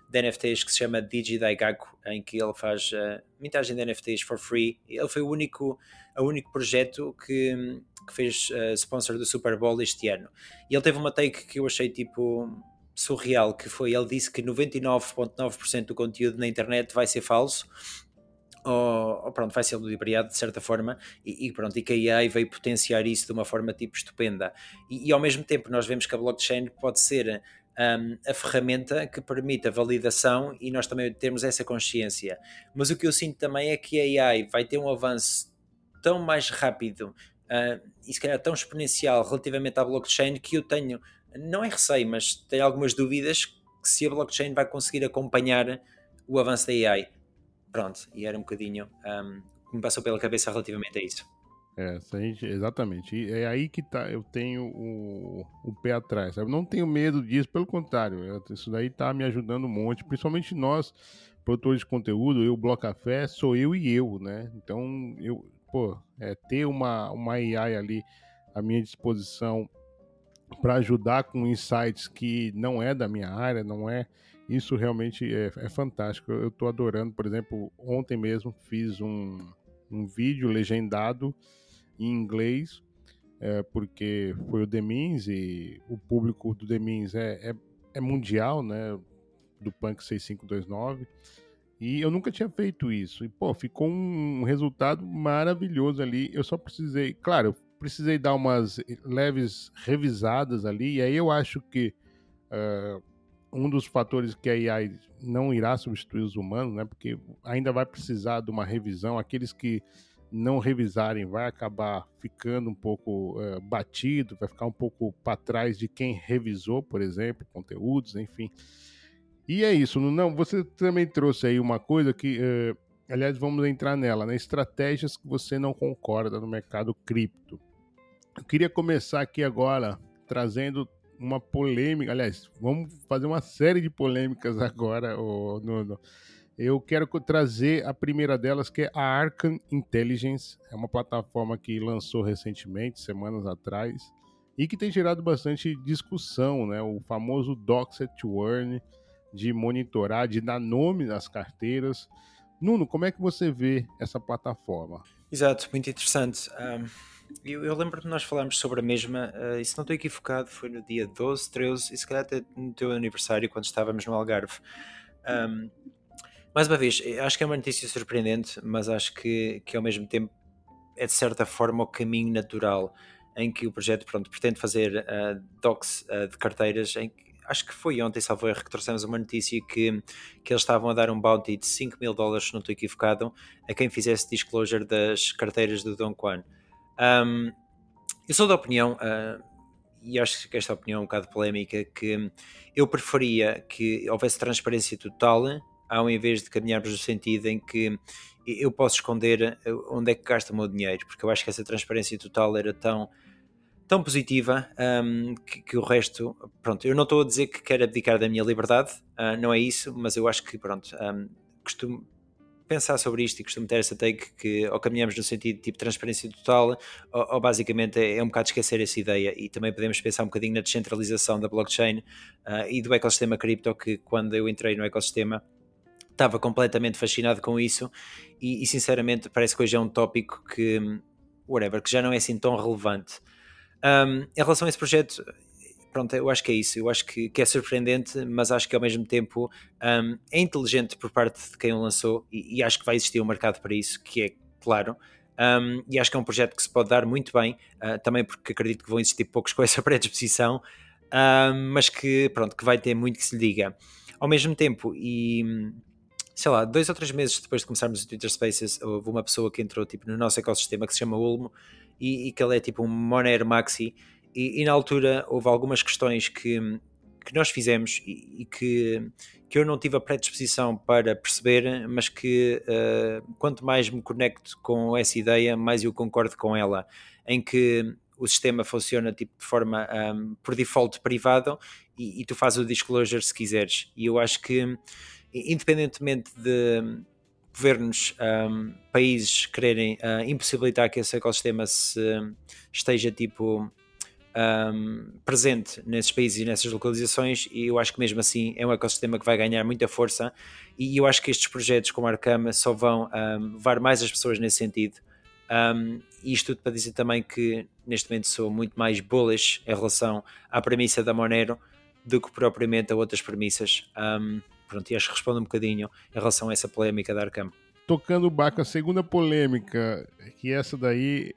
de NFTs que se chama Digidaigaku, em que ele faz uh, mintagem de NFTs for free. Ele foi o único, o único projeto que, que fez uh, sponsor do Super Bowl este ano. E ele teve uma take que eu achei tipo surreal, que foi, ele disse que 99.9% do conteúdo na internet vai ser falso, ou, ou, pronto, vai ser ludibriado de certa forma, e, e, pronto, e que a AI veio potenciar isso de uma forma tipo estupenda. E, e ao mesmo tempo nós vemos que a blockchain pode ser um, a ferramenta que permite a validação e nós também temos essa consciência. Mas o que eu sinto também é que a AI vai ter um avanço tão mais rápido uh, e se calhar tão exponencial relativamente à blockchain que eu tenho não é receio, mas tenho algumas dúvidas que se a blockchain vai conseguir acompanhar o avanço da AI. Pronto, e era um bocadinho um, que me passou pela cabeça relativamente a isso. É, gente, exatamente. E é aí que tá, eu tenho o, o pé atrás. Eu não tenho medo disso, pelo contrário. Isso daí tá me ajudando um monte, principalmente nós, produtores de conteúdo, eu, Bloco Café, sou eu e eu, né? Então, eu, pô, é, ter uma, uma AI ali à minha disposição para ajudar com insights que não é da minha área, não é. Isso realmente é, é fantástico. Eu estou adorando. Por exemplo, ontem mesmo fiz um, um vídeo legendado em inglês, é, porque foi o Demins e o público do Demins é, é, é mundial, né? Do Punk 6529. E eu nunca tinha feito isso. E, pô, ficou um resultado maravilhoso ali. Eu só precisei. Claro, precisei dar umas leves revisadas ali, e aí eu acho que uh, um dos fatores que a AI não irá substituir os humanos, né? Porque ainda vai precisar de uma revisão. Aqueles que não revisarem vai acabar ficando um pouco uh, batido, vai ficar um pouco para trás de quem revisou, por exemplo, conteúdos, enfim. E é isso. Não, você também trouxe aí uma coisa que uh, aliás, vamos entrar nela, né? Estratégias que você não concorda no mercado cripto. Eu queria começar aqui agora trazendo uma polêmica. Aliás, vamos fazer uma série de polêmicas agora, Nuno. Eu quero trazer a primeira delas, que é a Arcan Intelligence. É uma plataforma que lançou recentemente, semanas atrás, e que tem gerado bastante discussão, né? O famoso Doxet to Earn, de monitorar, de dar nome nas carteiras. Nuno, como é que você vê essa plataforma? Exato, muito interessante. Um eu, eu lembro de nós falarmos sobre a mesma, uh, e se não estou equivocado, foi no dia 12, 13, e se calhar até no teu aniversário, quando estávamos no Algarve. Um, mais uma vez, acho que é uma notícia surpreendente, mas acho que, que ao mesmo tempo é de certa forma o caminho natural em que o projeto pronto, pretende fazer uh, docs uh, de carteiras em que acho que foi ontem, salvo erro, que trouxemos uma notícia que, que eles estavam a dar um bounty de 5 mil dólares, se não estou equivocado, a quem fizesse disclosure das carteiras do Don Juan. Um, eu sou da opinião, uh, e acho que esta opinião é um bocado polémica, que eu preferia que houvesse transparência total ao invés de caminharmos no sentido em que eu posso esconder eh, onde é que gasto o meu dinheiro, porque eu acho que essa transparência total era tão tão positiva um, que, que, o resto, pronto, eu não estou a dizer que quero abdicar da minha liberdade, uh, não é isso, mas eu acho que, pronto, um, costumo pensar sobre isto e costumo ter essa take que ou caminhamos no sentido de tipo transparência total ou, ou basicamente é, é, um bocado esquecer essa ideia. E também podemos pensar um bocadinho na descentralização da blockchain uh, e do ecossistema cripto que quando eu entrei no ecossistema estava completamente fascinado com isso e, e sinceramente parece que hoje é um tópico que whatever, que já não é assim tão relevante um, em relação a esse projeto, pronto, eu acho que é isso. Eu acho que, que é surpreendente, mas acho que ao mesmo tempo um, é inteligente por parte de quem o lançou e, e, acho que vai existir um mercado para isso, que é claro. Um, e acho que é um projeto que se pode dar muito bem, uh, também porque acredito que vão existir poucos com essa predisposição, uh, mas que pronto, que vai ter muito que se lhe diga. Ao mesmo tempo, e sei lá, dois ou três meses depois de começarmos o Twitter Spaces, houve uma pessoa que entrou tipo, no nosso ecossistema que se chama Ulmo e, e que ele é tipo um Monero Maxi. E, e, na altura houve algumas questões que, que nós fizemos e, e, que, que eu não tive a predisposição para perceber, mas que uh, quanto mais me conecto com essa ideia, mais eu concordo com ela, em que o sistema funciona tipo de forma um, por default privado e, e, tu fazes o disclosure se quiseres. E eu acho que, independentemente de governos, um, países quererem uh, impossibilitar que esse ecossistema se, esteja tipo um, presente nesses países e nessas localizações, e eu acho que mesmo assim é um ecossistema que vai ganhar muita força. E eu acho que estes projetos como a Arcama só vão um, levar mais as pessoas nesse sentido. Um, isto tudo para dizer também que neste momento sou muito mais bullish em relação à premissa da Monero do que propriamente a outras premissas. Um, Pronto, e acho que responde um bocadinho em relação a essa polêmica da Arcam. Tocando o barco, a segunda polêmica, que essa daí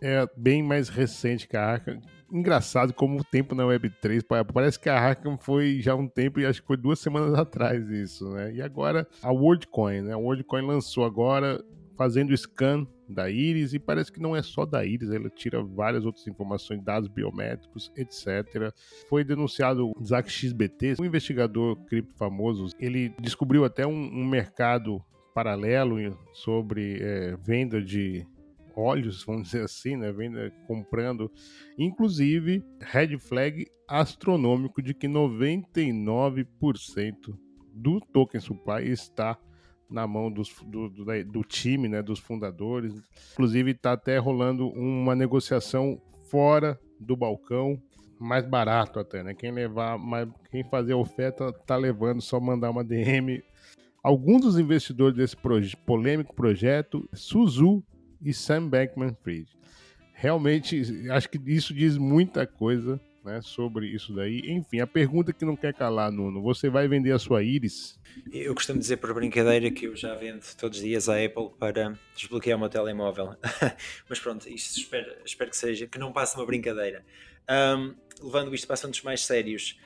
é bem mais recente que a Arkham. Engraçado como o tempo na Web3, parece que a Arkham foi já um tempo, e acho que foi duas semanas atrás isso, né? E agora a WorldCoin, né? A WorldCoin lançou agora fazendo scan da íris e parece que não é só da íris, ela tira várias outras informações, dados biométricos, etc. Foi denunciado o Zach XBT, um investigador cripto famoso, ele descobriu até um, um mercado paralelo sobre é, venda de óleos, vamos dizer assim, né? Venda comprando, inclusive red flag astronômico de que 99% do token supply está na mão dos, do, do, do, time, né, dos fundadores. Inclusive está até rolando uma negociação fora do balcão, mais barato até, né? Quem levar, mais, quem fazer oferta tá levando, só mandar uma DM. Alguns dos investidores desse proje polêmico projeto, Suzu e Sam Bankman-Fried. Realmente, acho que isso diz muita coisa né, sobre isso daí. Enfim, a pergunta que não quer calar, Nuno, você vai vender a sua íris? Eu costumo dizer por brincadeira que eu já vendo todos os dias a Apple para desbloquear o meu telemóvel. Mas pronto, isto espero, espero que seja, que não passe uma brincadeira. Um, levando isto para assuntos mais sérios.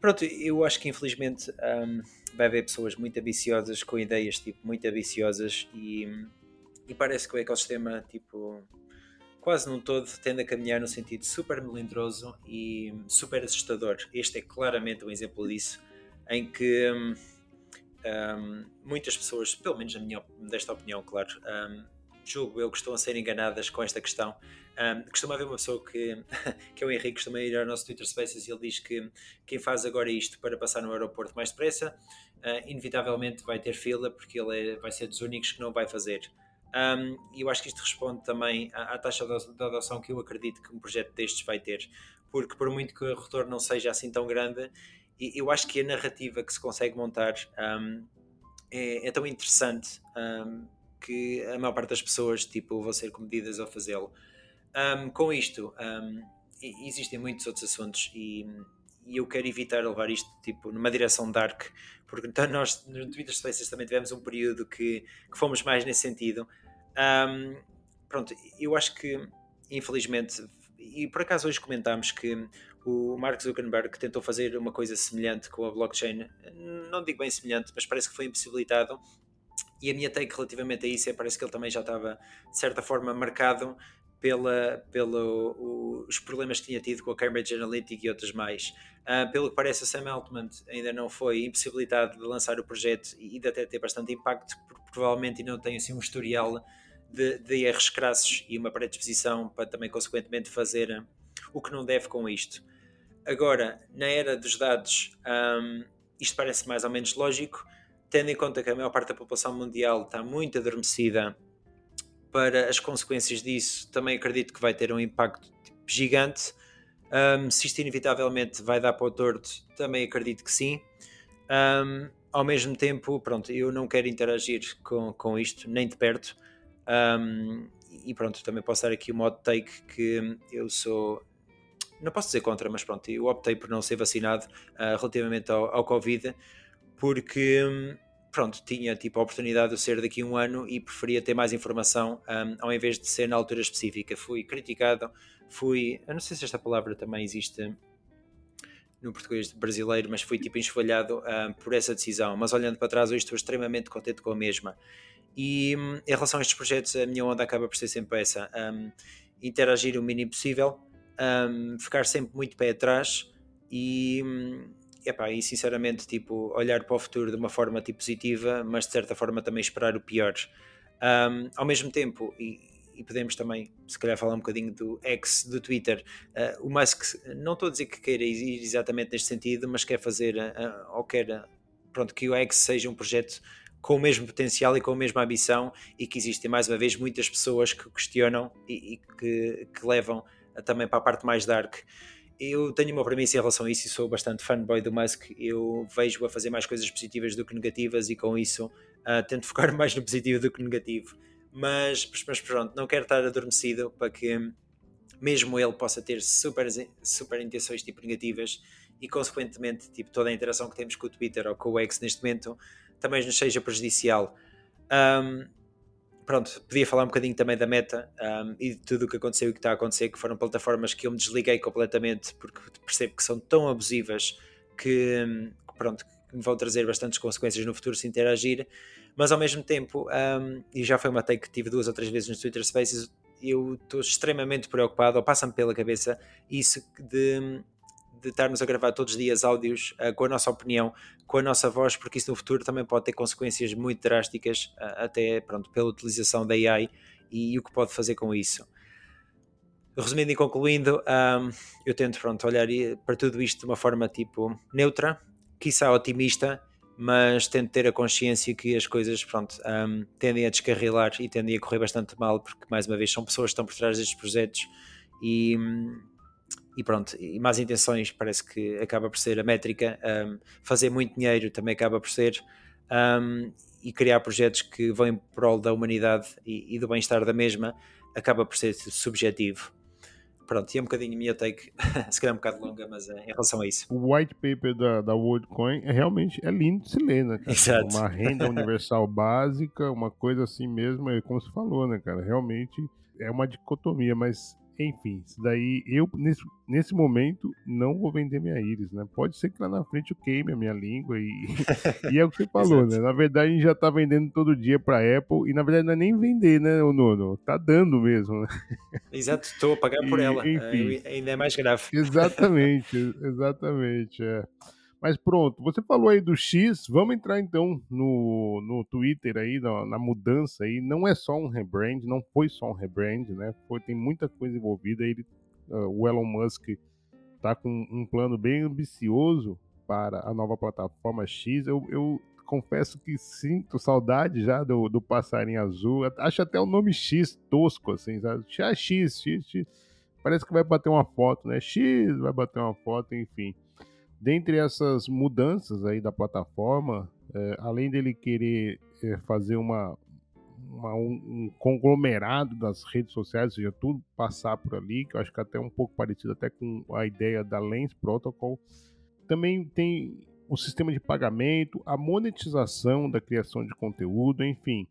Pronto, eu acho que infelizmente um, vai haver pessoas muito ambiciosas, com ideias tipo muito ambiciosas e, e parece que o ecossistema tipo quase num todo tende a caminhar no sentido super melindroso e super assustador. Este é claramente um exemplo disso, em que um, um, muitas pessoas, pelo menos na minha desta opinião, claro, um, julgo eu que estão a ser enganadas com esta questão. Um, costuma haver uma pessoa que, que é o Henrique, costuma ir ao nosso Twitter Spaces e ele diz que quem faz agora isto para passar no aeroporto mais depressa, uh, inevitavelmente vai ter fila, porque ele é, vai ser dos únicos que não vai fazer. Um, e eu acho que isto responde também à, à, taxa de adoção que eu acredito que um projeto destes vai ter, porque por muito que o retorno não seja assim tão grande, eu acho que a narrativa que se consegue montar um, é, é, tão interessante um, que a maior parte das pessoas tipo, vão ser comedidas ao fazê-lo. com isto, existem muitos outros assuntos e, e eu quero evitar levar isto tipo, numa direção dark, porque então nós no Twitter Spaces também tivemos um período que, que fomos mais nesse sentido, um, pronto, eu acho que, infelizmente, e por acaso hoje comentámos que o Mark Zuckerberg tentou fazer uma coisa semelhante com a blockchain, não digo bem semelhante, mas parece que foi impossibilitado. E a minha take relativamente a isso é parece que ele também já estava, de certa forma, marcado pela, pelo os problemas que tinha tido com a Cambridge Analytica e outras mais. Uh, pelo que parece, a Sam Altman ainda não foi impossibilitado de lançar o projeto e de até ter bastante impacto, porque provavelmente não tem assim um historial de, de erros crassos e uma predisposição para também, consequentemente, fazer o que não deve com isto. Agora, na era dos dados, um, isto parece mais ou menos lógico, tendo em conta que a maior parte da população mundial está muito adormecida para as consequências disso, também acredito que vai ter um impacto tipo, gigante. Um, se isto inevitavelmente vai dar para o torto, também acredito que sim. Um, ao mesmo tempo, pronto, eu não quero interagir com, com isto, nem de perto. Um, e pronto, também posso dar aqui uma hot take que eu sou. Não posso dizer contra, mas pronto, eu optei por não ser vacinado uh, relativamente ao, ao Covid, porque pronto, tinha tipo a oportunidade de ser daqui a um ano e preferia ter mais informação um, ao invés de ser na altura específica. Fui criticado, fui. Eu não sei se esta palavra também existe no português brasileiro, mas fui tipo enxovalhado um, por essa decisão. Mas olhando para trás, hoje estou extremamente contente com a mesma. E um, em relação a estes projetos, a minha onda acaba por ser sempre essa: hum, interagir o mínimo possível, hum, ficar sempre muito pé atrás e hum, epá, e sinceramente, tipo, olhar para o futuro de uma forma tipo, positiva, mas de certa forma também esperar o pior. Um, ao mesmo tempo, e, e, podemos também, se calhar, falar um bocadinho do X do Twitter. Uh, o Musk, não estou a dizer que queira ir exatamente neste sentido, mas quer fazer, uh, ou quer, pronto, que o X seja um projeto com o mesmo potencial e com a mesma ambição e que existem, mais uma vez, muitas pessoas que questionam e, e que, que levam também para a parte mais dark eu tenho uma premissa em relação a isso e sou bastante fanboy do Musk. Eu vejo a fazer mais coisas positivas do que negativas e com isso uh, tento focar mais no positivo do que no negativo. Mas, mas pronto, não quero estar adormecido para que mesmo ele possa ter super, super intenções tipo negativas e consequentemente tipo, toda a interação que temos com o Twitter ou com o X neste momento também nos seja prejudicial. Um, pronto, podia falar um bocadinho também da meta um, e de tudo o que aconteceu e que está a acontecer, que foram plataformas que eu me desliguei completamente porque percebo que são tão abusivas que, hum, pronto, que me vão trazer bastantes consequências no futuro se interagir, mas ao mesmo tempo, um, e já foi uma take que tive duas ou três vezes nos Twitter Spaces, eu estou extremamente preocupado, ou passa-me pela cabeça isso de hum, de estarmos a gravar todos os dias áudios uh, com a nossa opinião, com a nossa voz, porque isso no futuro também pode ter consequências muito drásticas, uh, até pronto, pela utilização da AI e, e, o que pode fazer com isso. Resumindo e concluindo, um, eu tento pronto, olhar para tudo isto de uma forma tipo neutra, quiçá otimista, mas tento ter a consciência que as coisas pronto, um, tendem a descarrilar e tendem a correr bastante mal, porque mais uma vez são pessoas que estão por trás destes projetos e, hum, e pronto, e más intenções parece que acaba por ser a métrica, um, fazer muito dinheiro também acaba por ser, um, e criar projetos que vão em prol da humanidade e, e do bem-estar da mesma acaba por ser subjetivo. Pronto, e é um bocadinho a minha take, se calhar um bocado longa, mas é, em relação a isso. O white paper da, da WorldCoin é realmente é lindo de se ler, né, cara? Exato. Uma renda universal básica, uma coisa assim mesmo, é como você falou, né, cara? Realmente é uma dicotomia, mas enfim, isso daí eu nesse, nesse momento não vou vender minha íris, né? Pode ser que lá na frente eu queime a minha língua e, e é o que você falou, né? Na verdade a gente já tá vendendo todo dia para Apple e na verdade não é nem vender, né, o Nono? Tá dando mesmo, né? Exato, estou a pagar por e, ela. Enfim, é, ainda é mais grave. Exatamente, exatamente. É. Mas pronto, você falou aí do X, vamos entrar então no, no Twitter aí, na, na, mudança aí. Não é só um rebrand, não foi só um rebrand, né? Foi, tem muita coisa envolvida. Ele, uh, o Elon Musk tá com um plano bem ambicioso para a nova plataforma X. Eu, eu confesso que sinto saudade já do, do passarinho azul. Acho até o nome X tosco, assim, sabe? X, X, X. Parece que vai bater uma foto, né? X vai bater uma foto, enfim. Dentre essas mudanças aí da plataforma, é, além dele querer é, fazer uma, uma um, um, conglomerado das redes sociais, ou seja, tudo passar por ali, que eu acho que até é um pouco parecido até com a ideia da Lens Protocol. Também tem o sistema de pagamento, a monetização da criação de conteúdo, enfim.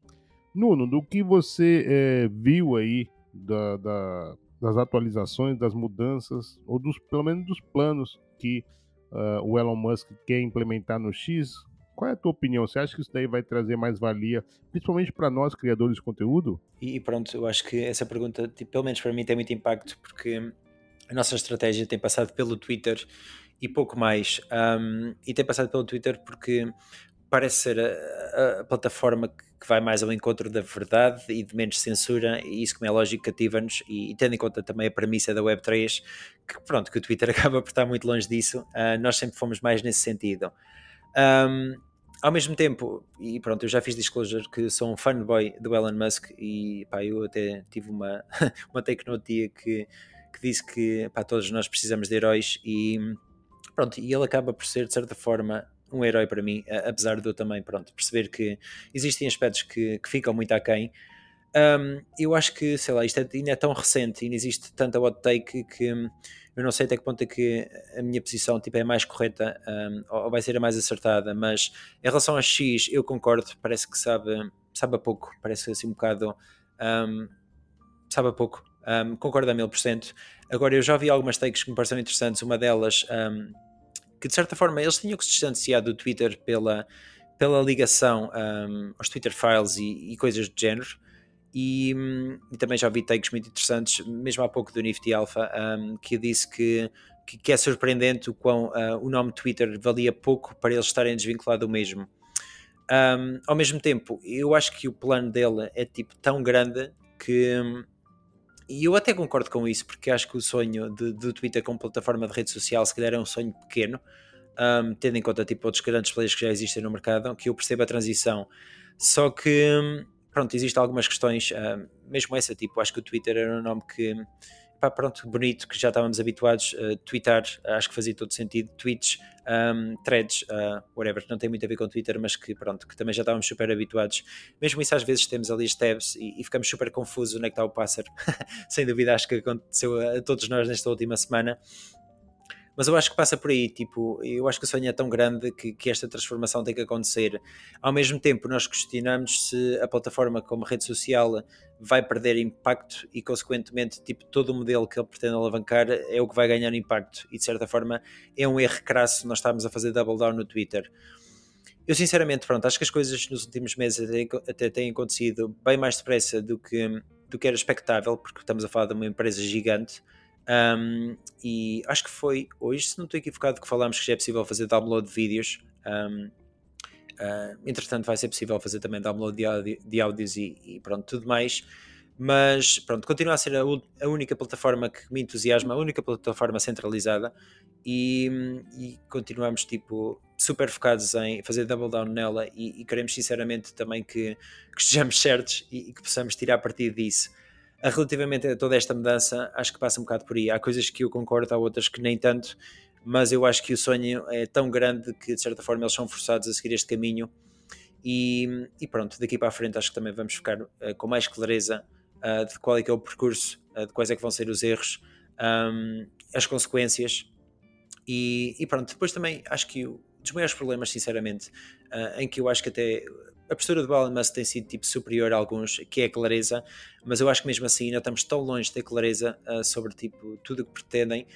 Nuno, do que você é, viu aí da, da, das atualizações, das mudanças, ou dos, pelo menos dos planos que uh, o Elon Musk quer implementar no X, Qual é a tua opinião? Você acha que isso daí vai trazer mais valia, principalmente para nós criadores de conteúdo? E pronto, eu acho que essa pergunta, tipo, pelo menos para mim, tem muito impacto porque a nossa estratégia tem passado pelo Twitter e pouco mais. Um, e tem passado pelo Twitter porque parece ser a, a, plataforma que vai mais ao encontro da verdade e de menos censura, e isso, como é lógico, cativa-nos. E, e, tendo em conta também a premissa da Web3, que pronto, que o Twitter acaba por estar muito longe disso, uh, nós sempre fomos mais nesse sentido. Um, ao mesmo tempo, e pronto, eu já fiz disclosure que sou um fanboy do Elon Musk e pá, eu até tive uma, uma take no dia que, que disse que pá, todos nós precisamos de heróis e pronto, e ele acaba por ser de certa forma um herói para mim, apesar de eu também pronto, perceber que existem aspectos que, que ficam muito aquém. Um, eu acho que, sei lá, isto é, ainda é tão recente ainda existe tanta hot take que eu não sei até que ponto é que a minha posição tipo, é mais correta um, ou vai ser a mais acertada, mas em relação a X eu concordo, parece que sabe, sabe a pouco, parece assim um bocado um, sabe a pouco, um, concordo a mil por cento. Agora eu já vi algumas takes que me pareceram interessantes, uma delas que de certa forma eles tinham que se distanciar do Twitter pela, pela ligação um, aos Twitter Files e, e, coisas do género. E, e, também já vi takes muito interessantes, mesmo há pouco do Nifty Alpha, um, que disse que, que, que, é surpreendente o quão uh, o nome Twitter valia pouco para eles estarem desvinculados do mesmo. Um, ao mesmo tempo, eu acho que o plano dele é tipo tão grande que e eu até concordo com isso, porque acho que o sonho do Twitter como plataforma de rede social se calhar é um sonho pequeno, um, tendo em conta tipo, outros grandes players que já existem no mercado, que eu percebo a transição. Só que, pronto, existem algumas questões, um, mesmo essa, tipo, acho que o Twitter era um nome que pá, pronto, bonito, que já estávamos habituados a uh, twittar, acho que fazia todo sentido, tweets, um, threads, uh, whatever, não tem muito a ver com Twitter, mas que pronto, que também já estávamos super habituados. Mesmo isso às vezes temos ali as tabs e, e ficamos super confusos onde é que está o pássaro. Sem dúvida acho que aconteceu a, a todos nós nesta última semana. Mas eu acho que passa por aí, tipo, eu acho que o sonho é tão grande que, que esta transformação tem que acontecer. Ao mesmo tempo, nós questionamos se a plataforma como rede social vai perder impacto e, consequentemente, tipo, todo o modelo que ele pretende alavancar é o que vai ganhar impacto. E, de certa forma, é um erro crasso nós estamos a fazer double down no Twitter. Eu, sinceramente, pronto, acho que as coisas nos últimos meses até, até têm acontecido bem mais depressa do que, do que era expectável, porque estamos a falar de uma empresa gigante um, e acho que foi hoje, se não estou equivocado, que falámos que já é possível fazer download de vídeos. Um, ah, entretanto, vai ser possível fazer também download de, de áudios e, e, pronto, tudo mais. Mas pronto, continua a ser a, a, única plataforma que me entusiasma, a única plataforma centralizada e, e continuamos tipo super focados em fazer double down nela e, e queremos sinceramente também que, que estejamos certos e, e que possamos tirar partido disso relativamente a toda esta mudança, acho que passa um bocado por aí. Há coisas que eu concordo, há outras que nem tanto, mas eu acho que o sonho é tão grande que, de certa forma, eles são forçados a seguir este caminho. E, e pronto, daqui para a frente acho que também vamos ficar uh, com mais clareza uh, de qual é que é o percurso, uh, de quais é que vão ser os erros, um, as consequências. E, e, pronto, depois também acho que um dos maiores problemas, sinceramente, em que eu acho que até a postura do Elon Musk tem sido tipo superior a alguns, que é a clareza, mas eu acho que mesmo assim ainda estamos tão longe ter clareza sobre tipo tudo o que pretendem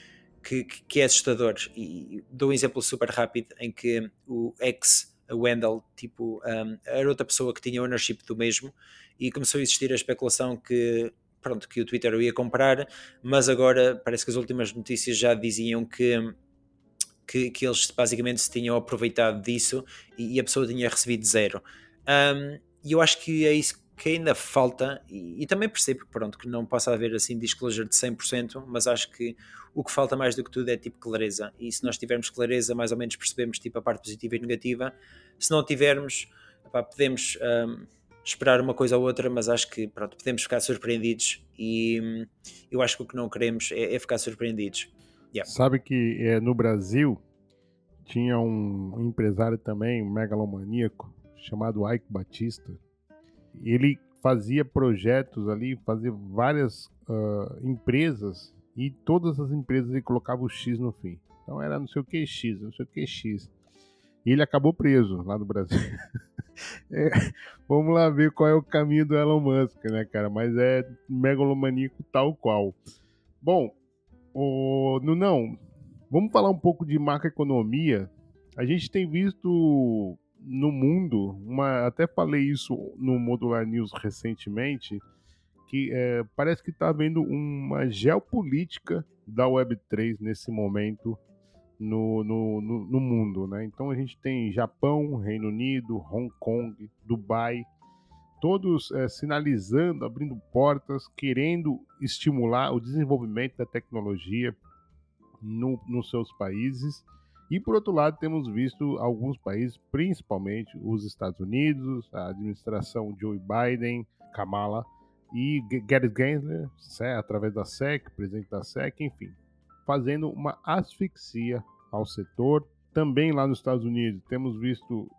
que, que, é assustador. E dou um exemplo super rápido em que o ex Wendell tipo, um, era outra pessoa que tinha ownership do mesmo e começou a existir a especulação que pronto, que o Twitter o ia comprar, mas agora parece que as últimas notícias já diziam que que, que eles basicamente se tinham aproveitado disso e, e a pessoa tinha recebido zero. Um, e eu acho que é isso que ainda falta, e, e, também percebo pronto, que não possa haver assim disclosure de 100%, mas acho que o que falta mais do que tudo é tipo clareza. E se nós tivermos clareza, mais ou menos percebemos tipo a parte positiva e negativa. Se não tivermos, podemos um, esperar uma coisa ou outra, mas acho que pronto, podemos ficar surpreendidos. E um, eu acho que o que não queremos é, é ficar surpreendidos. Yeah. Sabe que é, no Brasil tinha um empresário também, um megalomaníaco, chamado Ike Batista. Ele fazia projetos ali, fazia várias uh, empresas e todas as empresas ele colocava o X no fim. Então era não sei o que X, não sei o que X. E ele acabou preso lá no Brasil. é, vamos lá ver qual é o caminho do Elon Musk, né, cara? Mas é megalomaníaco tal qual. Bom, o, não, vamos falar um pouco de macroeconomia. A gente tem visto no mundo, uma, até falei isso no Modular News recentemente, que é, parece que está havendo uma geopolítica da Web3 nesse momento no, no, no, no, mundo. Né? Então a gente tem Japão, Reino Unido, Hong Kong, Dubai, todos é, sinalizando, abrindo portas, querendo estimular o desenvolvimento da tecnologia no, nos seus países. E por outro lado, temos visto alguns países, principalmente os Estados Unidos, a administração Joe Biden, Kamala e Gary Gensler, através da SEC, presidente da SEC, enfim, fazendo uma asfixia ao setor. Também lá nos Estados Unidos, temos visto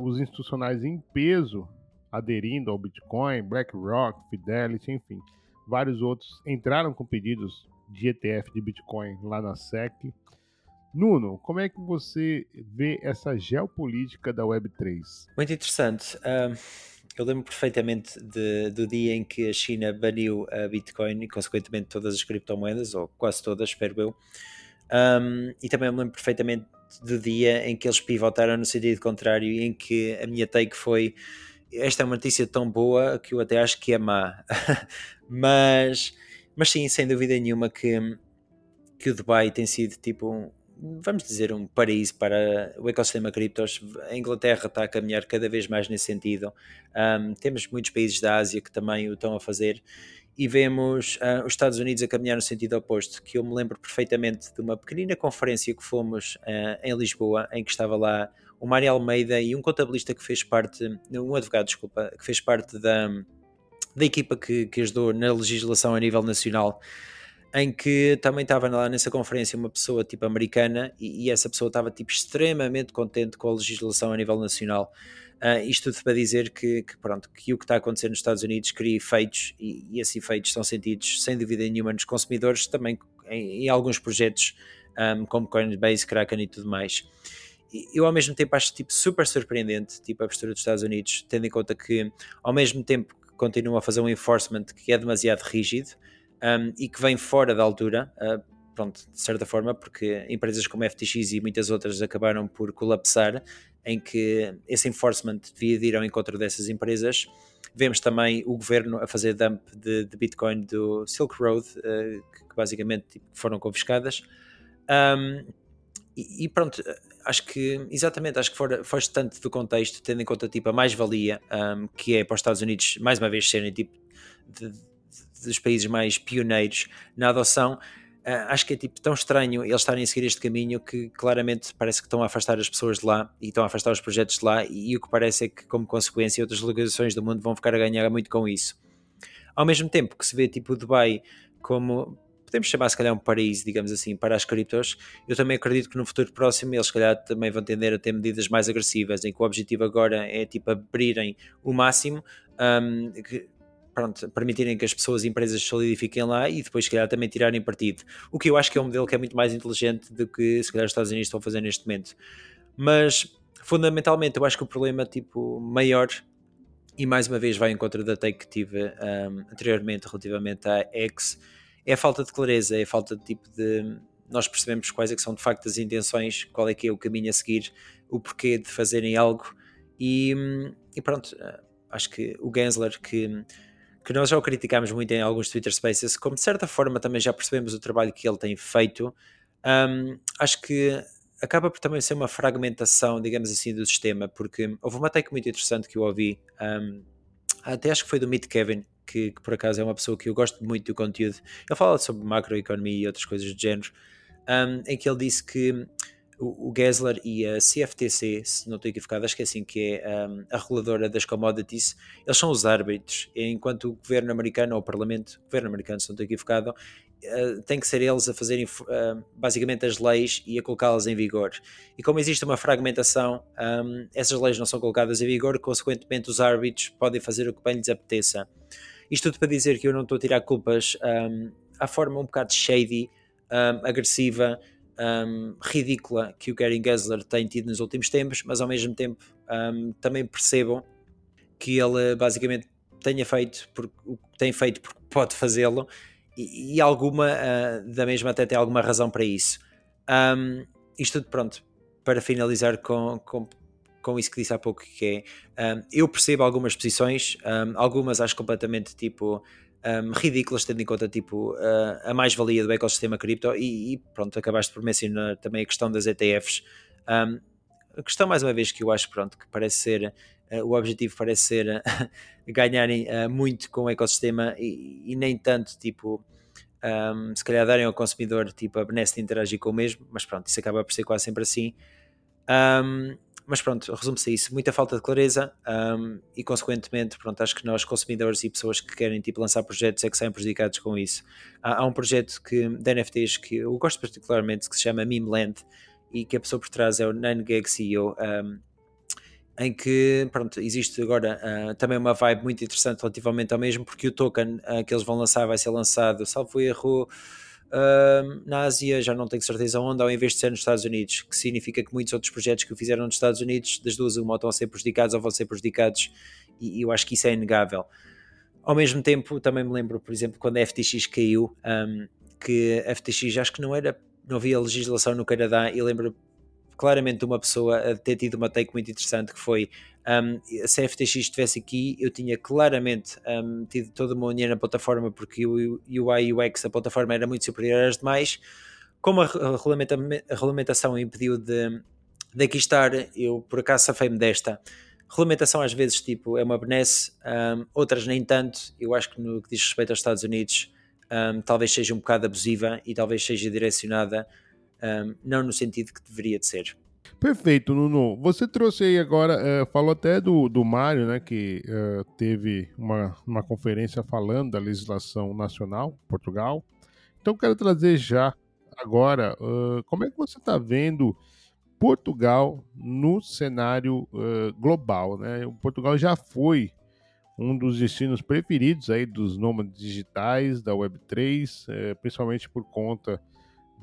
os institucionais em peso aderindo ao Bitcoin, BlackRock, Fidelity, enfim, vários outros entraram com pedidos de ETF de Bitcoin lá na SEC. Nuno, como é que você vê essa geopolítica da Web3? Muito interessante. Eu lembro perfeitamente de, do dia em que a China baniu a Bitcoin e, consequentemente, todas as criptomoedas, ou quase todas, espero eu. Um, e também me lembro perfeitamente do dia em que eles pivotaram no sentido contrário e em que a minha take foi esta é uma notícia tão boa que eu até acho que é má. mas, mas sim, sem dúvida nenhuma que, que o Dubai tem sido tipo vamos dizer, um paraíso para o ecossistema criptos. A Inglaterra está a caminhar cada vez mais nesse sentido. Um, temos muitos países da Ásia que também o estão a fazer. E vemos uh, os Estados Unidos a caminhar no sentido oposto, que eu me lembro perfeitamente de uma pequenina conferência que fomos uh, em Lisboa, em que estava lá o Mário Almeida e um contabilista que fez parte, um advogado, desculpa, que fez parte da, da equipa que, que ajudou na legislação a nível nacional em que também estava lá nessa conferência uma pessoa tipo americana e, e essa pessoa estava tipo extremamente contente com a legislação a nível nacional. Uh, isto tudo para dizer que, que, pronto, que o que está a acontecer nos Estados Unidos cria efeitos e, e esses efeitos são sentidos sem dúvida nenhuma nos consumidores, também em, em alguns projetos um, como Coinbase, Kraken e tudo mais. Eu ao mesmo tempo acho tipo super surpreendente tipo a postura dos Estados Unidos, tendo em conta que ao mesmo tempo que continuam a fazer um enforcement que é demasiado rígido, um, e que vem fora da altura, uh, pronto, de certa forma, porque empresas como FTX e muitas outras acabaram por colapsar, em que esse enforcement devia ir ao encontro dessas empresas. Vemos também o governo a fazer dump de, de Bitcoin do Silk Road, uh, que basicamente tipo, foram confiscadas. Um, e, e, pronto, acho que, exatamente, acho que fora, foste tanto do contexto, tendo em conta tipo, a mais-valia um, que é para os Estados Unidos, mais uma vez, serem tipo, de, dos países mais pioneiros na adoção, uh, acho que é tipo tão estranho eles estarem a seguir este caminho que claramente parece que estão a afastar as pessoas de lá e estão a afastar os projetos de lá e, e o que parece é que como consequência outras legislações do mundo vão ficar a ganhar muito com isso. Ao mesmo tempo que se vê tipo Dubai como podemos chamar se calhar um paraíso, digamos assim, para as criptos, eu também acredito que no futuro próximo eles se calhar também vão tender a ter medidas mais agressivas, em que o objetivo agora é tipo abrirem o máximo, um, que, pronto, permitirem que as pessoas e empresas solidifiquem lá e depois, se calhar, também tirarem partido. O que eu acho que é um modelo que é muito mais inteligente do que, se calhar, os Estados Unidos estão a fazer neste momento. Mas, fundamentalmente, eu acho que o problema, tipo, maior, e mais uma vez vai em contra da take que tive um, anteriormente relativamente à X, é a falta de clareza, é a falta de tipo de nós percebemos quais é que são de facto as intenções, qual é que é o caminho a seguir, o porquê de fazerem algo e, hum, e pronto, acho que o Gensler que que nós já o criticámos muito em alguns Twitter Spaces, como de certa forma também já percebemos o trabalho que ele tem feito, um, acho que acaba por também ser uma fragmentação, digamos assim, do sistema, porque houve uma take muito interessante que eu ouvi, um, até acho que foi do Meet Kevin, que, que, por acaso é uma pessoa que eu gosto muito do conteúdo. Ele fala sobre macroeconomia e outras coisas do género, um, em que ele disse que o, Gessler e a CFTC, se não estou equivocado, acho que é assim que é um, a reguladora das commodities, eles são os árbitros, enquanto o governo americano, ou o parlamento, o governo americano, se não estou equivocado, uh, tem que ser eles a fazerem uh, basicamente as leis e a colocá-las em vigor. E como existe uma fragmentação, um, essas leis não são colocadas em vigor, consequentemente os árbitros podem fazer o que bem lhes apeteça. Isto tudo para dizer que eu não estou a tirar culpas um, à forma um bocado shady, agressiva, um, ridícula que o Gary Gensler tem tido nos últimos tempos, mas ao mesmo tempo um, também percebam que ele basicamente tenha feito o que tem feito porque pode fazê-lo e, e, alguma, uh, da mesma até tem alguma razão para isso. Um, isto tudo pronto, para finalizar com, com com isso que disse há pouco, que é, um, eu percebo algumas posições, um, algumas acho completamente tipo um, ridículas, tendo em conta tipo uh, a mais-valia do ecossistema cripto e, e, pronto, acabaste por mencionar também a questão das ETFs. a questão, mais uma vez, que eu acho pronto, que parece ser uh, o objetivo parece ser ganharem muito com o ecossistema e, e nem tanto tipo um, se calhar darem ao consumidor tipo, a benesse de interagir com o mesmo, mas pronto, isso acaba por ser quase sempre assim. Um, mas pronto, resume-se a isso, muita falta de clareza um, e consequentemente, pronto, acho que nós consumidores e pessoas que querem tipo lançar projetos é que saem prejudicados com isso. Há, há um projeto que, de NFTs que eu gosto particularmente que se chama Memeland e que a pessoa por trás é o 9gag CEO um, em que pronto, existe agora uh, também uma vibe muito interessante relativamente ao mesmo, porque o token uh, que eles vão lançar vai ser lançado, salvo erro, uh, na Ásia, já não tenho certeza onde, ao invés de ser nos Estados Unidos, que significa que muitos outros projetos que o fizeram nos Estados Unidos, das duas, uma, estão a ser prejudicados ou vão ser prejudicados, e, e eu acho que isso é inegável. Ao mesmo tempo, também me lembro, por exemplo, quando a FTX caiu, um, que a FTX acho que não era, não havia legislação no Canadá, e lembro claramente uma pessoa a ter tido uma take muito interessante que foi um, se a FTX estivesse aqui, eu tinha claramente um, tido toda uma união na plataforma porque o UI e UX da plataforma era muito superior às demais. Como a, regulamenta, a regulamentação impediu de, de aqui estar, eu por acaso safei-me desta. Regulamentação às vezes tipo, é uma benesse, um, outras nem tanto. Eu acho que no que diz respeito aos Estados Unidos, talvez seja um bocado abusiva e talvez seja direcionada um, não no sentido que deveria de ser. Perfeito, Nuno. Você trouxe aí agora, uh, falou até do, do Mário, né, que uh, teve uma, uma conferência falando da legislação nacional, Portugal. Então, quero trazer já agora, uh, como é que você está vendo Portugal no cenário global, né? O Portugal já foi um dos destinos preferidos aí dos nômades digitais da Web3, principalmente por conta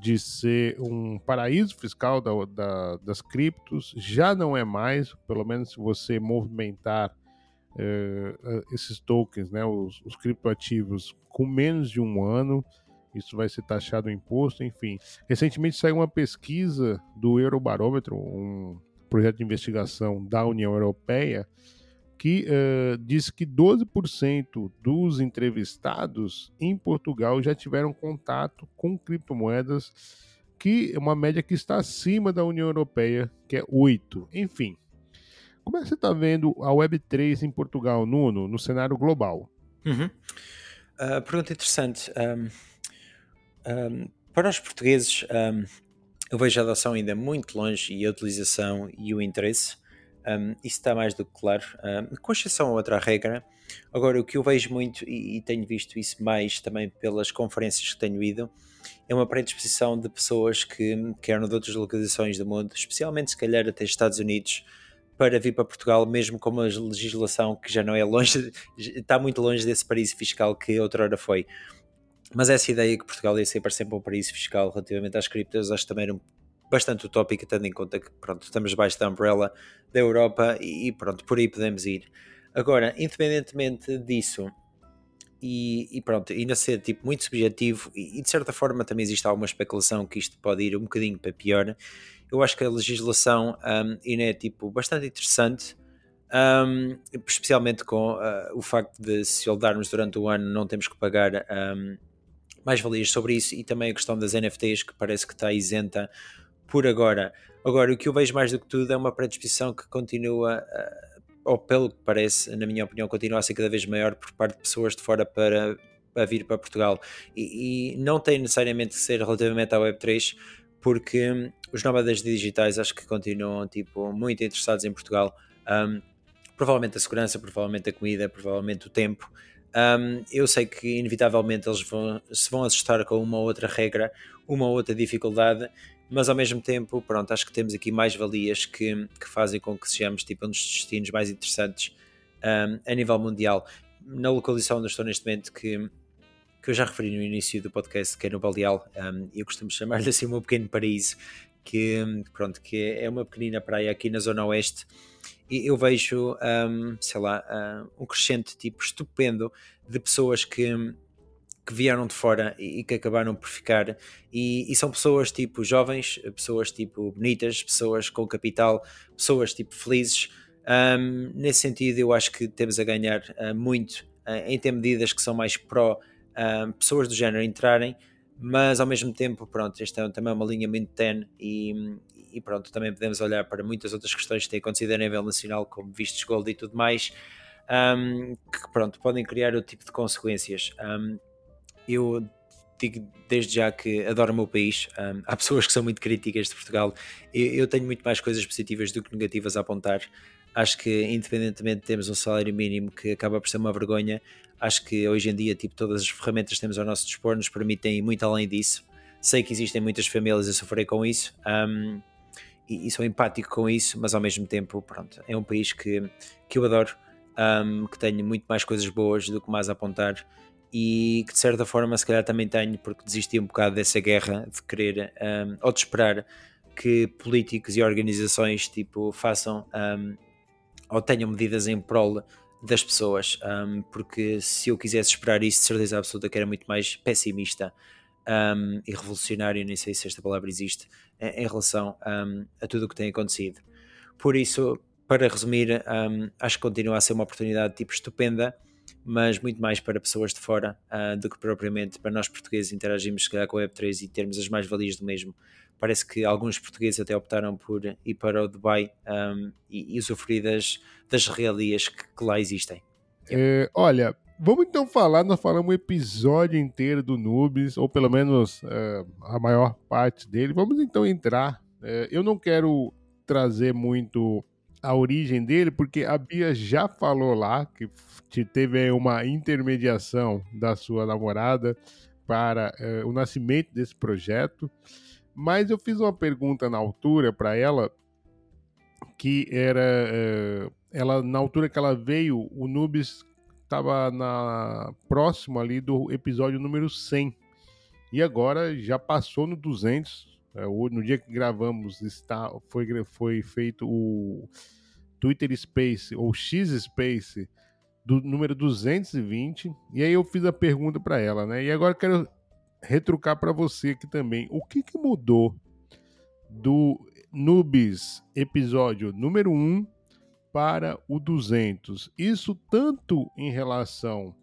de ser um paraíso fiscal da, da, das criptos, já não é mais, pelo menos se você movimentar uh, esses tokens, né, os, os criptoativos, com menos de um ano, isso vai ser taxado o imposto, enfim. Recentemente saiu uma pesquisa do Eurobarômetro, um projeto de investigação da União Europeia, que uh, diz que 12% dos entrevistados em Portugal já tiveram contato com criptomoedas, que é uma média que está acima da União Europeia, que é 8%. Enfim, como é que você está vendo a Web3 em Portugal, Nuno, no cenário global? Uhum. Uh, pergunta interessante. Um, um, para os portugueses, um, eu vejo a adoção ainda muito longe e a utilização e o interesse. Um, isso está mais do que claro, um, com exceção a outra regra. Agora, o que eu vejo muito, e, e, tenho visto isso mais também pelas conferências que tenho ido, é uma predisposição de pessoas que, que eram de outras localizações do mundo, especialmente se calhar até Estados Unidos, para vir para Portugal, mesmo com uma legislação que já não é longe, está muito longe desse paraíso fiscal que outrora foi. Mas essa ideia que Portugal ia ser para sempre um paraíso fiscal relativamente às criptas, acho que também era um bastante utópica, tendo em conta que pronto, estamos debaixo da umbrella da Europa e, pronto, por aí podemos ir. Agora, independentemente disso, e, e, pronto, ser tipo muito subjetivo e, e, de certa forma também existe alguma especulação que isto pode ir um bocadinho para pior. Eu acho que a legislação um, ainda é tipo bastante interessante, um, especialmente com uh, o facto de se soldarmos durante o ano não temos que pagar um, mais valias sobre isso e também a questão das NFTs que parece que está isenta por agora. Agora, o que eu vejo mais do que tudo é uma predisposição que continua, ou pelo que parece, na minha opinião, continua a ser cada vez maior por parte de pessoas de fora para, para vir para Portugal. E, e não tem necessariamente que ser relativamente à Web3, porque hum, os nómadas digitais acho que continuam tipo, muito interessados em Portugal. Um, provavelmente a segurança, provavelmente a comida, provavelmente o tempo. Um, eu sei que inevitavelmente eles vão, se vão assustar com uma outra regra, uma outra dificuldade, mas ao mesmo tempo, pronto, acho que temos aqui mais valias que, que fazem com que sejamos tipo, um dos destinos mais interessantes um, a nível mundial. Na localização onde estou neste momento, que, que eu já referi no início do podcast, que é no Baldeal, um, eu costumo chamar-lhe assim o meu pequeno paraíso, que, pronto, que é uma pequenina praia aqui na zona oeste, e eu vejo, um, sei lá, um crescente tipo estupendo de pessoas que que vieram de fora e, que acabaram por ficar. E, e, são pessoas tipo jovens, pessoas tipo bonitas, pessoas com capital, pessoas tipo felizes. Um, nesse sentido, eu acho que temos a ganhar uh, muito uh, em ter medidas que são mais pró uh, pessoas do género entrarem, mas ao mesmo tempo, pronto, esta é também uma linha muito ten e, e pronto, também podemos olhar para muitas outras questões que têm acontecido a nível nacional, como vistos gold e tudo mais, um, que pronto, podem criar outro tipo de consequências. Um, eu digo desde já que adoro o meu país. Um, há pessoas que são muito críticas de Portugal. Eu, eu, tenho muito mais coisas positivas do que negativas a apontar. Acho que, independentemente de termos um salário mínimo que acaba por ser uma vergonha, acho que hoje em dia, tipo, todas as ferramentas que temos ao nosso dispor nos permitem ir muito além disso. Sei que existem muitas famílias a sofrer com isso. Um, e, e, sou empático com isso, mas ao mesmo tempo, pronto, é um país que, que eu adoro, um, que tenho muito mais coisas boas do que mais a apontar e que de certa forma se calhar também tenho porque desisti um bocado dessa guerra de querer um, ou de esperar que políticos e organizações tipo façam um, ou tenham medidas em prol das pessoas um, porque se eu quisesse esperar isso de certeza absoluta que era muito mais pessimista um, e revolucionário, nem sei se esta palavra existe, em, relação um, a tudo o que tem acontecido. Por isso, para resumir, um, acho que continua a ser uma oportunidade tipo estupenda, mas muito mais para pessoas de fora uh, do que propriamente para nós portugueses interagirmos se calhar com a Web3 e termos as mais-valias do mesmo. Parece que alguns portugueses até optaram por ir para o Dubai um, e, e usufruir das, das realias que, que lá existem. É, olha, Vamos então falar, nós falamos um episódio inteiro do Nubes, ou pelo menos uh, a maior parte dele. Vamos então entrar. Uh, eu não quero trazer muito a origem dele, porque a Bia já falou lá que teve uma intermediação da sua namorada para uh, o nascimento desse projeto. Mas eu fiz uma pergunta na altura para ela, que era. ela, na altura que ela veio, o Nubes estava na próximo ali do episódio número 100. E agora já passou no 200. É, no dia que gravamos está foi foi feito o Twitter Space ou X Space do número 220. E aí eu fiz a pergunta para ela, né? E agora quero retrucar para você aqui também. O que, que mudou do Nubes episódio número 1 para o 200. Isso tanto em relação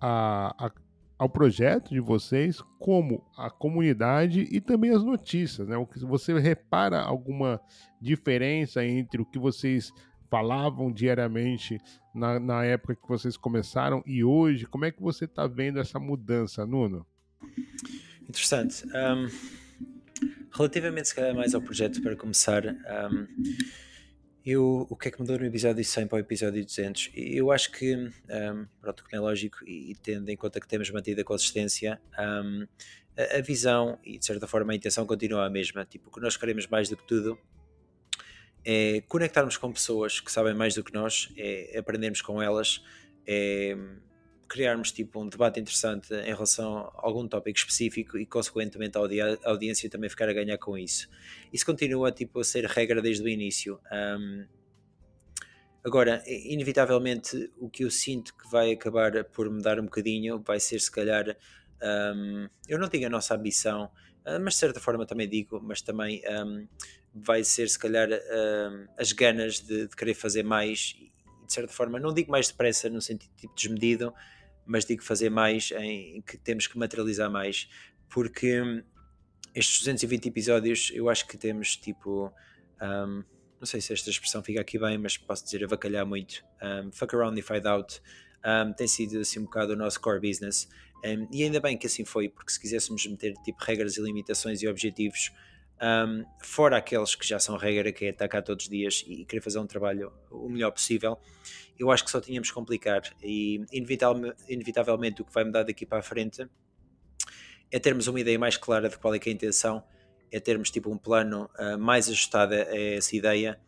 a, a, ao projeto de vocês, como a comunidade e também as notícias. Né? Você repara alguma diferença entre o que vocês falavam diariamente na, na época que vocês começaram e hoje? Como é que você está vendo essa mudança, Nuno? Interessante. Um, relativamente, se calhar, mais ao projeto, para começar, um, eu, o que é que mudou no episódio 100 para o episódio 200? Eu acho que, um, pronto, como é lógico, e tendo em conta que temos mantido a consistência, um, a, a, visão e de certa forma a intenção continua a mesma. Tipo, o que nós queremos mais do que tudo é conectarmos com pessoas que sabem mais do que nós, é aprendermos com elas, é criarmos tipo um debate interessante em relação a algum tópico específico e consequentemente a, audi a audiência também ficar a ganhar com isso. Isso continua tipo a ser regra desde o início. Um, agora, inevitavelmente o que eu sinto que vai acabar por mudar um bocadinho vai ser se calhar um, eu não digo a nossa ambição, uh, mas de certa forma também digo, mas também um, vai ser se calhar as ganas de, de, querer fazer mais de certa forma, não digo mais depressa no sentido tipo desmedido, mas digo fazer mais em que temos que materializar mais, porque hum, estes 220 episódios eu acho que temos tipo. Um, não sei se esta expressão fica aqui bem, mas posso dizer avacalhar muito. Um, fuck around and find out. Um, tem sido assim um bocado o nosso core business. Um, e ainda bem que assim foi, porque se quiséssemos meter tipo regras e limitações e objetivos, um, fora aqueles que já são regra, que é atacar todos os dias e querer fazer um trabalho o melhor possível, eu acho que só tínhamos que complicar e inevitavelmente o que vai mudar daqui para a frente é termos uma ideia mais clara de qual é, é a intenção, é termos tipo um plano uh, mais ajustado a essa ideia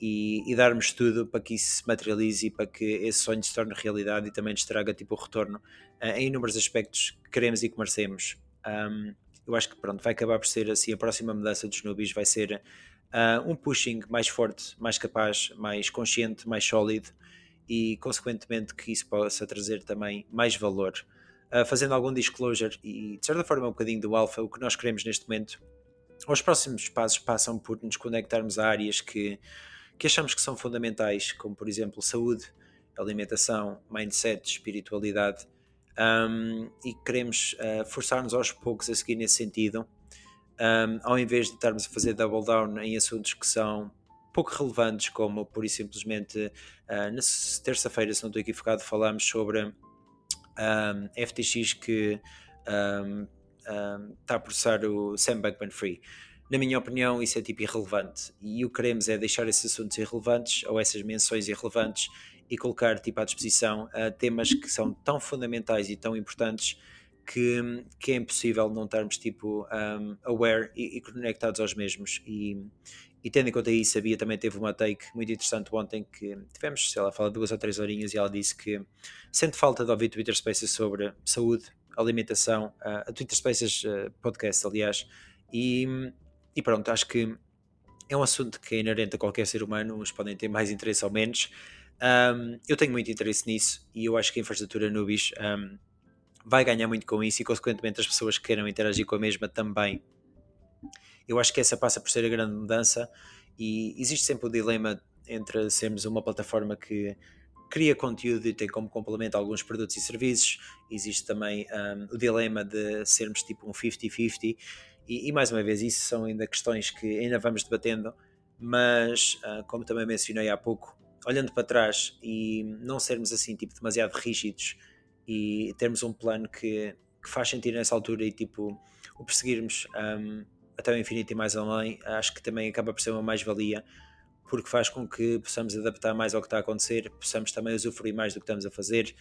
e, e, darmos tudo para que isso se materialize e para que esse sonho se torne realidade e também nos traga tipo o retorno uh, em inúmeros aspectos que queremos e que merecemos. Um, eu acho que pronto, vai acabar por ser assim a próxima mudança dos nubis vai ser uh, um pushing mais forte, mais capaz, mais consciente, mais sólido e, consequentemente, que isso possa trazer também mais valor. uh, fazendo algum disclosure e de certa forma um bocadinho do alfa, o que nós queremos neste momento. Os próximos passos passam por nos conectarmos a áreas que, que achamos que são fundamentais, como por exemplo saúde, alimentação, mindset, espiritualidade, um, e queremos uh, forçar-nos aos poucos a seguir nesse sentido, um, ao invés de estarmos a fazer double down em assuntos que são pouco relevantes, como por e simplesmente uh, na terça-feira, se não estou equivocado, falamos sobre um, FTX que um, um, está a processar o Sam Bankman Free. Na minha opinião, isso é tipo irrelevante e o que queremos é deixar esses assuntos irrelevantes ou essas menções irrelevantes e colocar tipo à disposição uh, temas que são tão fundamentais e tão importantes que, que é impossível não estarmos tipo um, aware e, e, conectados aos mesmos e, e tendo em conta isso, a Bia também teve uma take muito interessante ontem que tivemos, sei lá, fala duas ou três horinhas e ela disse que sente falta de ouvir Twitter Spaces sobre saúde, alimentação, uh, a Twitter Spaces uh, podcast, aliás, e, e pronto, acho que é um assunto que é inerente a qualquer ser humano, uns podem ter mais interesse ou menos. Um, eu tenho muito interesse nisso e eu acho que a infraestrutura Nubis um, vai ganhar muito com isso e, consequentemente, as pessoas que queiram interagir com a mesma também eu acho que essa passa por ser a grande mudança e existe sempre o dilema entre sermos uma plataforma que cria conteúdo e tem como complemento alguns produtos e serviços. Existe também um, o dilema de sermos tipo um 50-50 e, e, mais uma vez isso são ainda questões que ainda vamos debatendo, mas uh, como também mencionei há pouco, olhando para trás e não sermos assim tipo demasiado rígidos e termos um plano que, que faz sentido nessa altura e tipo o perseguirmos um, até o infinito e mais além, acho que também acaba por ser uma mais-valia, porque faz com que possamos adaptar mais ao que está a acontecer, possamos também usufruir mais do que estamos a fazer,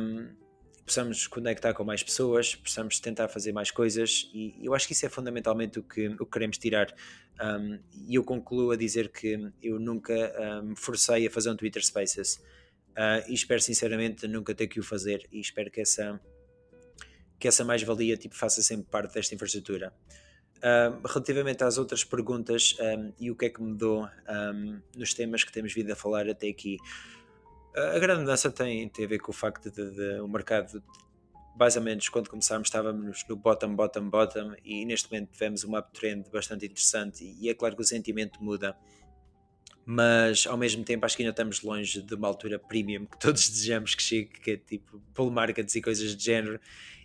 um, possamos conectar com mais pessoas, possamos tentar fazer mais coisas, e eu acho que isso é fundamentalmente o que, o que queremos tirar. Um, e eu concluo a dizer que eu nunca me um, forcei a fazer um Twitter Spaces. Uh, e espero sinceramente nunca ter que o fazer e espero que essa que essa mais-valia tipo, faça sempre parte desta infraestrutura relativamente às outras perguntas um, e o que é que mudou nos temas que temos vindo a falar até aqui, a grande mudança tem, tem a ver com o facto de, de o mercado, basicamente, quando começámos, estávamos no bottom, bottom, bottom, e neste momento tivemos uma uptrend bastante interessante. E é claro que o sentimento muda, mas ao mesmo tempo acho que ainda estamos longe de uma altura premium que todos desejamos que chegue, que é tipo pull markets e coisas de género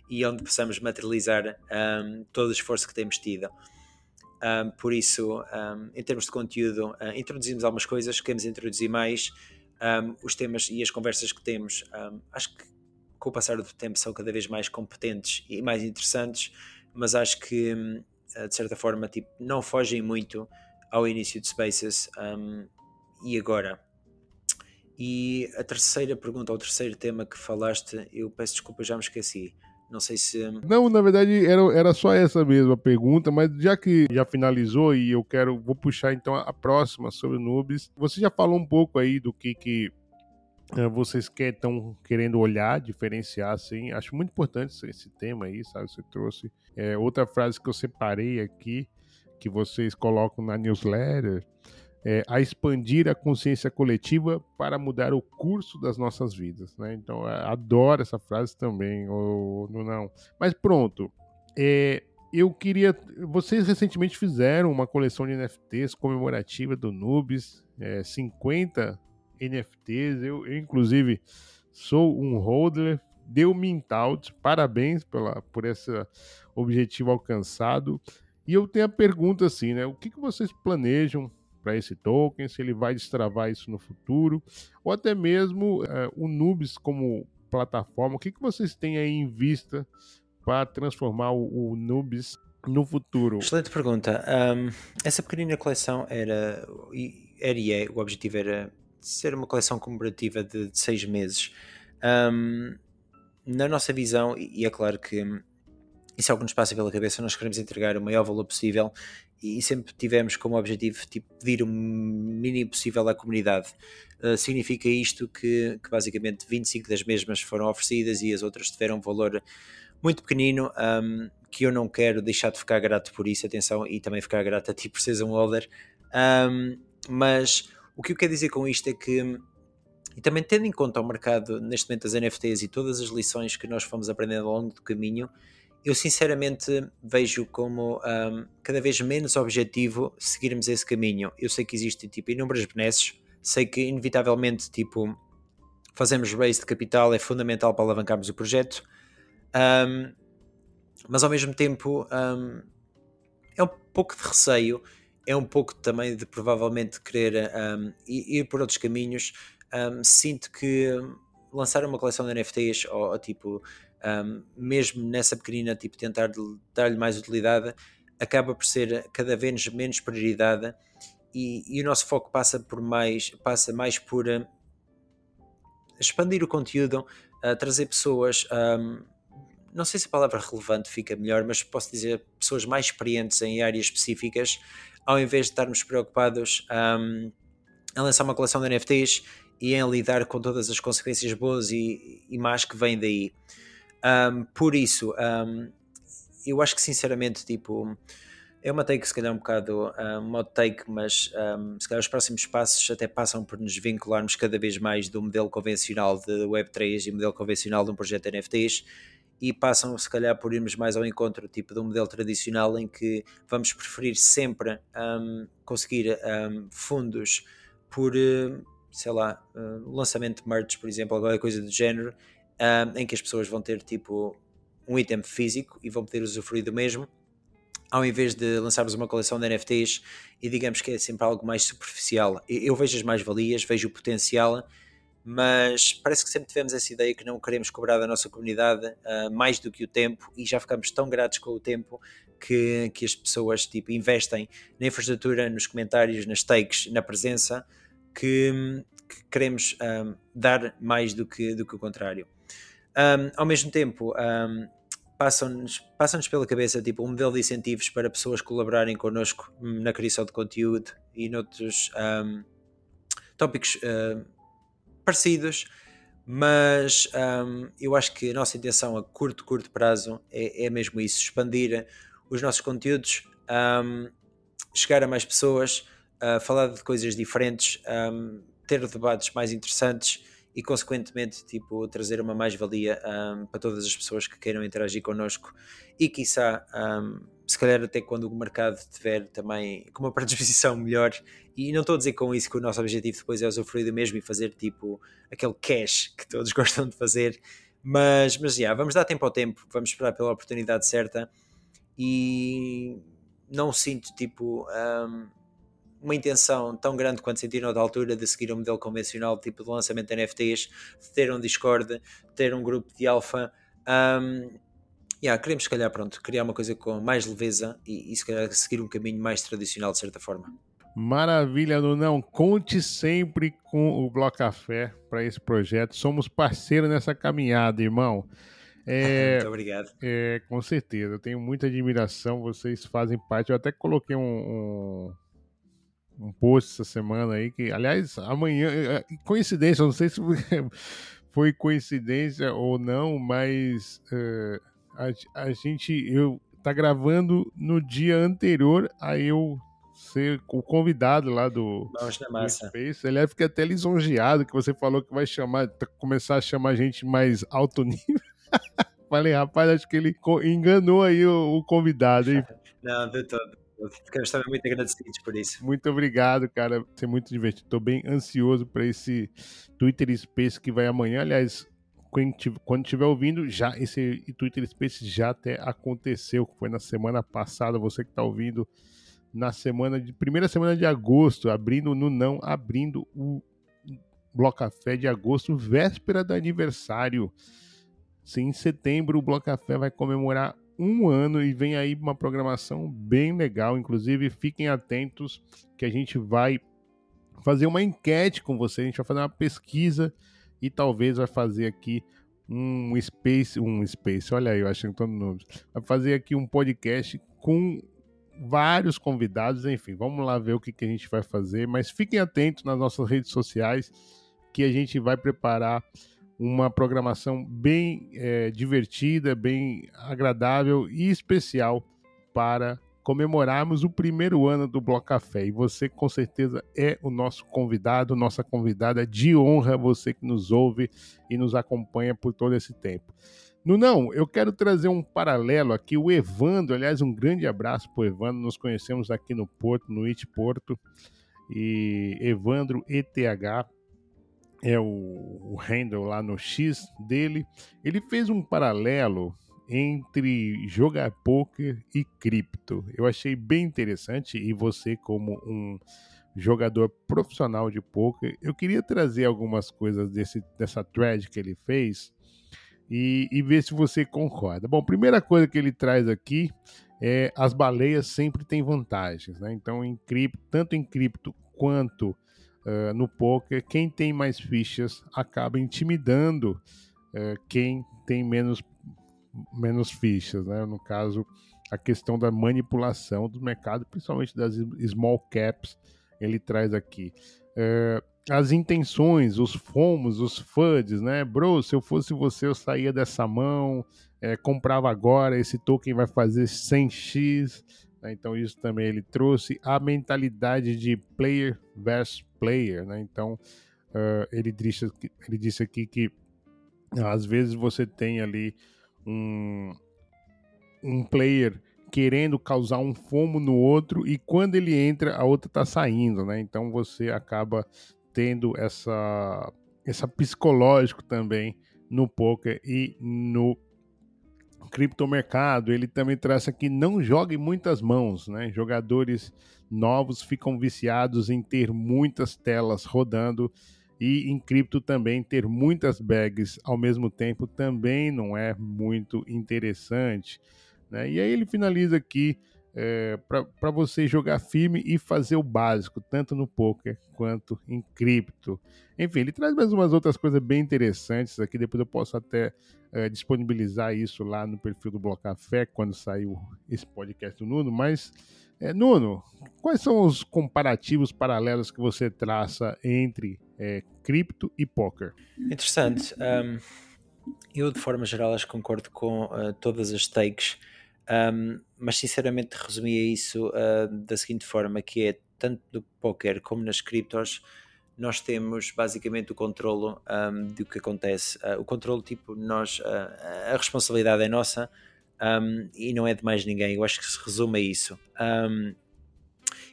e onde possamos materializar um, todo o esforço que temos tido. Um, por isso, um, em termos de conteúdo, uh, introduzimos algumas coisas, queremos introduzir mais. os temas e as conversas que temos, acho que com o passar do tempo são cada vez mais competentes e mais interessantes, mas acho que hum, de certa forma tipo, não fogem muito ao início de Spaces e agora. E a terceira pergunta, ou o terceiro tema que falaste, eu peço desculpa, já me esqueci. Não sei se. Não, na verdade era, era só essa mesma pergunta, mas já que já finalizou e eu quero. Vou puxar então a próxima sobre Nubes. Você já falou um pouco aí do que, que é, vocês estão querendo olhar, diferenciar, assim. Acho muito importante esse, tema aí, sabe? Você trouxe. É, outra frase que eu separei aqui, que vocês colocam na newsletter, é, a expandir a consciência coletiva para mudar o curso das nossas vidas. Né? Então, adoro essa frase também, ou não. Mas pronto. É, eu queria. Vocês recentemente fizeram uma coleção de NFTs comemorativa do Nubes, é, 50 NFTs. Eu, eu, inclusive, sou um holder. Deu mint out. Parabéns pela, por esse objetivo alcançado. E eu tenho a pergunta assim, né? O que, que vocês planejam para esse token, se ele vai destravar isso no futuro, ou até mesmo uh, o Nubes como plataforma. O que, que vocês têm aí em vista para transformar o, o Nubes no futuro? Excelente pergunta. Um, essa pequenina coleção era, era e é, o objetivo era ser uma coleção comemorativa de, de seis meses. Um, na nossa visão, e é claro que isso é o que nos passa pela cabeça, nós queremos entregar o maior valor possível e sempre tivemos como objetivo tipo, pedir o mínimo possível à comunidade. Uh, significa isto que, que, basicamente 25 das mesmas foram oferecidas e as outras tiveram um valor muito pequenino um, que eu não quero deixar de ficar grato por isso, atenção, e também ficar grato a ti por seres um holder. Um, mas o que eu quero dizer com isto é que e também tendo em conta o mercado neste momento das NFTs e todas as lições que nós fomos aprendendo ao longo do caminho, eu sinceramente vejo como um, cada vez menos objetivo seguirmos esse caminho. Eu sei que existem tipo, inúmeras benesses, sei que inevitavelmente tipo, fazermos raise de capital é fundamental para alavancarmos o projeto, um, mas ao mesmo tempo um, é um pouco de receio, é um pouco também de provavelmente querer ir por outros caminhos. sinto que lançar uma coleção de NFTs ou, ou tipo um, mesmo nessa pequenina, tipo, tentar dar-lhe mais utilidade, acaba por ser cada vez menos prioridade e, e o nosso foco passa por mais, passa mais por uh, expandir o conteúdo, uh, trazer pessoas, um, não sei se a palavra relevante fica melhor, mas posso dizer pessoas mais experientes em áreas específicas, ao invés de estarmos preocupados um, em lançar uma coleção de NFTs e em lidar com todas as consequências boas e, e más que vêm daí. Um, por isso, um, eu acho que sinceramente, tipo, é uma take se calhar um bocado um, modo take, mas um, se calhar os próximos passos até passam por nos vincularmos cada vez mais do modelo convencional de Web3 e modelo convencional de um projeto NFTs e passam se calhar por irmos mais ao encontro tipo de um modelo tradicional em que vamos preferir sempre um, conseguir um, fundos por sei lá, uh, lançamento de merch, por exemplo, alguma coisa do género um, em que as pessoas vão ter tipo um item físico e vão poder usufruir do mesmo, ao invés de lançarmos uma coleção de NFTs e digamos que é sempre algo mais superficial. Eu vejo as mais-valias, vejo o potencial, mas parece que sempre tivemos essa ideia que não queremos cobrar da nossa comunidade uh, mais do que o tempo e já ficamos tão gratos com o tempo que, que as pessoas tipo, investem na infraestrutura, nos comentários, nas takes, na presença, que, que queremos um, dar mais do que, do que o contrário. Um, ao mesmo tempo, um, passam-nos passam pela cabeça tipo, um modelo de incentivos para pessoas colaborarem connosco na criação de conteúdo e noutros tópicos uh, parecidos, mas um, eu acho que a nossa intenção a curto, curto prazo é, é mesmo isso: expandir os nossos conteúdos, um, chegar a mais pessoas, uh, falar de coisas diferentes, um, ter debates mais interessantes e consequentemente tipo, trazer uma mais-valia um, para todas as pessoas que queiram interagir connosco e quiçá um, se calhar até quando o mercado estiver também com uma predisposição melhor. E não estou a dizer com isso que o nosso objetivo depois é usufruir do mesmo e fazer tipo aquele cash que todos gostam de fazer. Mas, mas já, vamos dar tempo ao tempo vamos esperar pela oportunidade certa. E não sinto tipo um, uma intenção tão grande quanto sentiram da altura de seguir um modelo convencional tipo de lançamento de NFTs, de ter um Discord, ter um grupo de alfa. Um, yeah, queremos se calhar pronto, criar uma coisa com mais leveza e, e se calhar seguir um caminho mais tradicional de certa forma. Maravilha, Nunão. Conte sempre com o Bloco Café para esse projeto. Somos parceiros nessa caminhada, irmão. É, Muito obrigado. É, com certeza, eu tenho muita admiração. Vocês fazem parte. Eu até coloquei um, um um post essa semana aí que, aliás, amanhã, é, é, coincidência, não sei se foi coincidência ou não, mas uh, a, a, gente eu tá gravando no dia anterior a eu ser o convidado lá do, do Space. Aliás, fiquei até lisonjeado que você falou que vai chamar, começar a chamar gente mais alto nível. Falei, rapaz, acho que ele enganou aí o, o convidado, hein? Não, de todo. Ficamos também muito agradecidos por isso. Muito obrigado, cara. Vai ser muito divertido. Estou bem ansioso para esse Twitter Space que vai amanhã. Aliás, quando estiver ouvindo, já esse Twitter Space já até aconteceu, foi na semana passada. Você que está ouvindo na semana de primeira semana de agosto, abrindo no não, abrindo o Bloco Café de agosto, véspera do aniversário. Sim, em setembro o Bloco Café vai comemorar um ano e vem aí uma programação bem legal. Inclusive, fiquem atentos que a gente vai fazer uma enquete com vocês, a gente vai fazer uma pesquisa e talvez vai fazer aqui um space, um space, olha aí, eu achei todo novo. Vai fazer aqui um podcast com vários convidados, enfim, vamos lá ver o que, que a gente vai fazer, mas fiquem atentos nas nossas redes sociais que a gente vai preparar uma programação bem é, divertida, bem agradável e especial para comemorarmos o primeiro ano do Bloco Café. E você, com certeza, é o nosso convidado, nossa convidada de honra, você que nos ouve e nos acompanha por todo esse tempo. Não, eu quero trazer um paralelo aqui. O Evandro, aliás, um grande abraço para o Evandro. Nos conhecemos aqui no Porto, no IT Porto. E Evandro ETH é o, o handle lá no X dele. Ele fez um paralelo entre jogar poker e cripto. Eu achei bem interessante e você como um jogador profissional de poker, eu queria trazer algumas coisas desse, dessa thread que ele fez e, e ver se você concorda. Bom, primeira coisa que ele traz aqui é as baleias sempre têm vantagens, né? Então, em cripto, tanto em cripto quanto uh, no poker, quem tem mais fichas acaba intimidando uh, quem tem menos menos fichas, né? No caso, a questão da manipulação do mercado, principalmente das small caps, ele traz aqui. É, as intenções, os fomos, os FUDs, né? Bro, se eu fosse você, eu saía dessa mão, é, comprava agora, esse token vai fazer 100x. Né? Então, isso também ele trouxe a mentalidade de player versus player, né? Então, uh, ele, disse, ele disse aqui que às vezes você tem ali um, um player querendo causar um fomo no outro e quando ele entra a outra está saindo, né? Então você acaba tendo essa essa psicológico também no poker e no criptomercado. Ele também traz aqui não jogue muitas mãos, né? Jogadores novos ficam viciados em ter muitas telas rodando e em cripto também ter muitas bags ao mesmo tempo também não é muito interessante. Né? E aí ele finaliza aqui é, para você jogar firme e fazer o básico, tanto no poker quanto em cripto. Enfim, ele traz mais umas outras coisas bem interessantes aqui. Depois eu posso até é, disponibilizar isso lá no perfil do Bloco Café quando saiu esse podcast do Nuno. Mas, é, Nuno, quais são os comparativos paralelos que você traça entre é, cripto e poker. Interessante. Um, eu, de forma geral, acho que concordo com uh, todas as takes, um, mas sinceramente resumia isso uh, da seguinte forma, que é tanto no poker como nas criptos, nós temos basicamente o controlo um, do que acontece. Uh, o controlo, tipo, nós, a responsabilidade é nossa um, e não é de mais ninguém. Eu acho que se resume a isso. Um,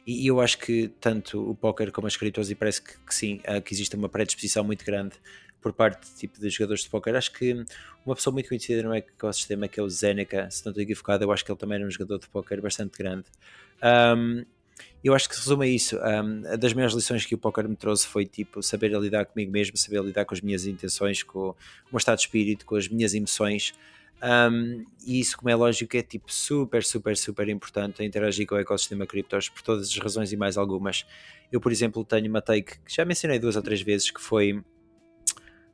e, eu acho que tanto o póquer como as criptos, parece que, que sim, uh, que existe uma predisposição muito grande por parte tipo, de jogadores de póquer. Acho que uma pessoa muito conhecida no ecossistema, que é o Zeneca, se não estou equivocado, eu acho que ele também era um jogador de póquer bastante grande. Um, eu acho que se resume a isso. Um, das melhores lições que o póquer me trouxe foi tipo saber lidar comigo mesmo, saber lidar com as minhas intenções, com o meu estado de espírito, com as minhas emoções. Um, e isso, como é lógico, é tipo super, super, super importante interagir com o ecossistema criptos por todas as razões e mais algumas. Eu, por exemplo, tenho uma take que já mencionei duas ou três vezes que foi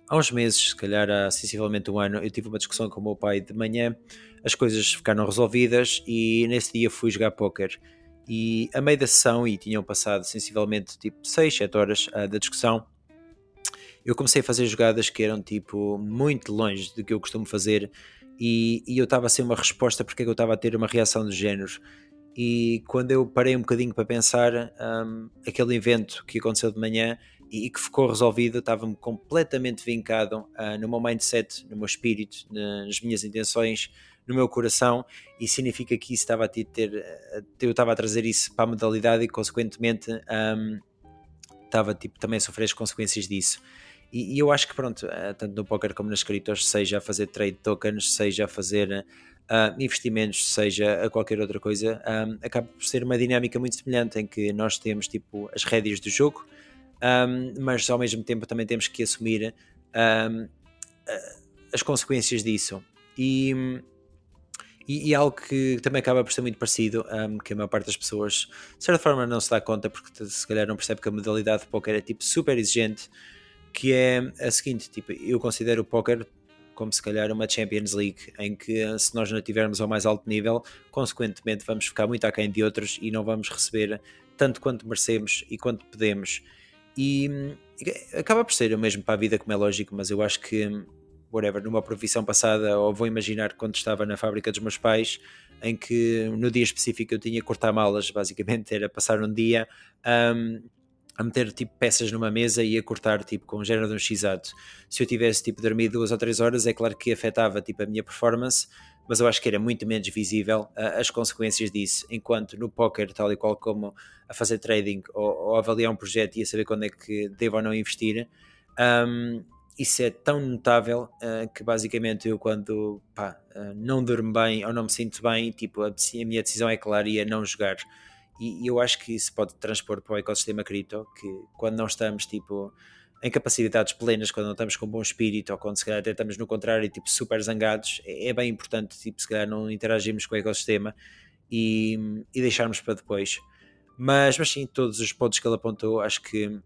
há uns meses, se calhar há sensivelmente um ano, eu tive uma discussão com o meu pai de manhã, as coisas ficaram resolvidas e nesse dia fui jogar póquer. E a meio da sessão, e tinham passado sensivelmente tipo 6, 7 horas uh, da discussão, eu comecei a fazer jogadas que eram tipo muito longe do que eu costumo fazer e, e eu estava a ser uma resposta porque é que eu estava a ter uma reação do género. E quando eu parei um bocadinho para pensar, um, aquele evento que aconteceu de manhã e, e que ficou resolvido, estava-me completamente vincado uh, no meu mindset, no meu espírito, nas minhas intenções, no meu coração, e significa que isso estava a ter, eu estava a trazer isso para a modalidade e, consequentemente, um, estava tipo, também a sofrer as consequências disso. E, e, eu acho que, pronto, eh, tanto no poker como nas criptos, seja a fazer trade tokens, seja a fazer uh, investimentos, seja a qualquer outra coisa, um, acaba por ser uma dinâmica muito semelhante em que nós temos tipo as rédeas do jogo, um, mas ao mesmo tempo também temos que assumir um, as consequências disso. E, e, e, algo que também acaba por ser muito parecido, um, que a maior parte das pessoas, de certa forma, não se dá conta, porque se calhar não percebe que a modalidade de poker é tipo super exigente que é a seguinte, tipo, eu considero o póquer como se calhar uma Champions League, em que se nós não tivermos ao mais alto nível, consequentemente vamos ficar muito aquém de outros e não vamos receber tanto quanto merecemos e quanto podemos. E acaba por ser o mesmo para a vida, como é lógico, mas eu acho que whatever, numa profissão passada, ou vou imaginar quando estava na fábrica dos meus pais, em que no dia específico eu tinha que cortar malas, basicamente era passar um dia um, a meter tipo peças numa mesa e a cortar tipo com um género de um x Se eu tivesse tipo dormido duas ou três horas, é claro que afetava tipo a minha performance, mas eu acho que era muito menos visível uh, as consequências disso, enquanto no poker, tal e qual como a fazer trading ou, ou avaliar um projeto e a saber quando é que devo ou não investir, um, isso é tão notável uh, que basicamente eu quando pá, uh, não durmo bem ou não me sinto bem, tipo, a, a minha decisão é clara e é não jogar. E, e, eu acho que isso pode transpor para o ecossistema cripto, que quando não estamos tipo em capacidades plenas, quando não estamos com bom espírito ou quando se calhar até estamos no contrário, tipo super zangados, é, é bem importante tipo, se calhar não interagirmos com o ecossistema e, e deixarmos para depois. Mas, mas sim, todos os pontos que ele apontou, acho que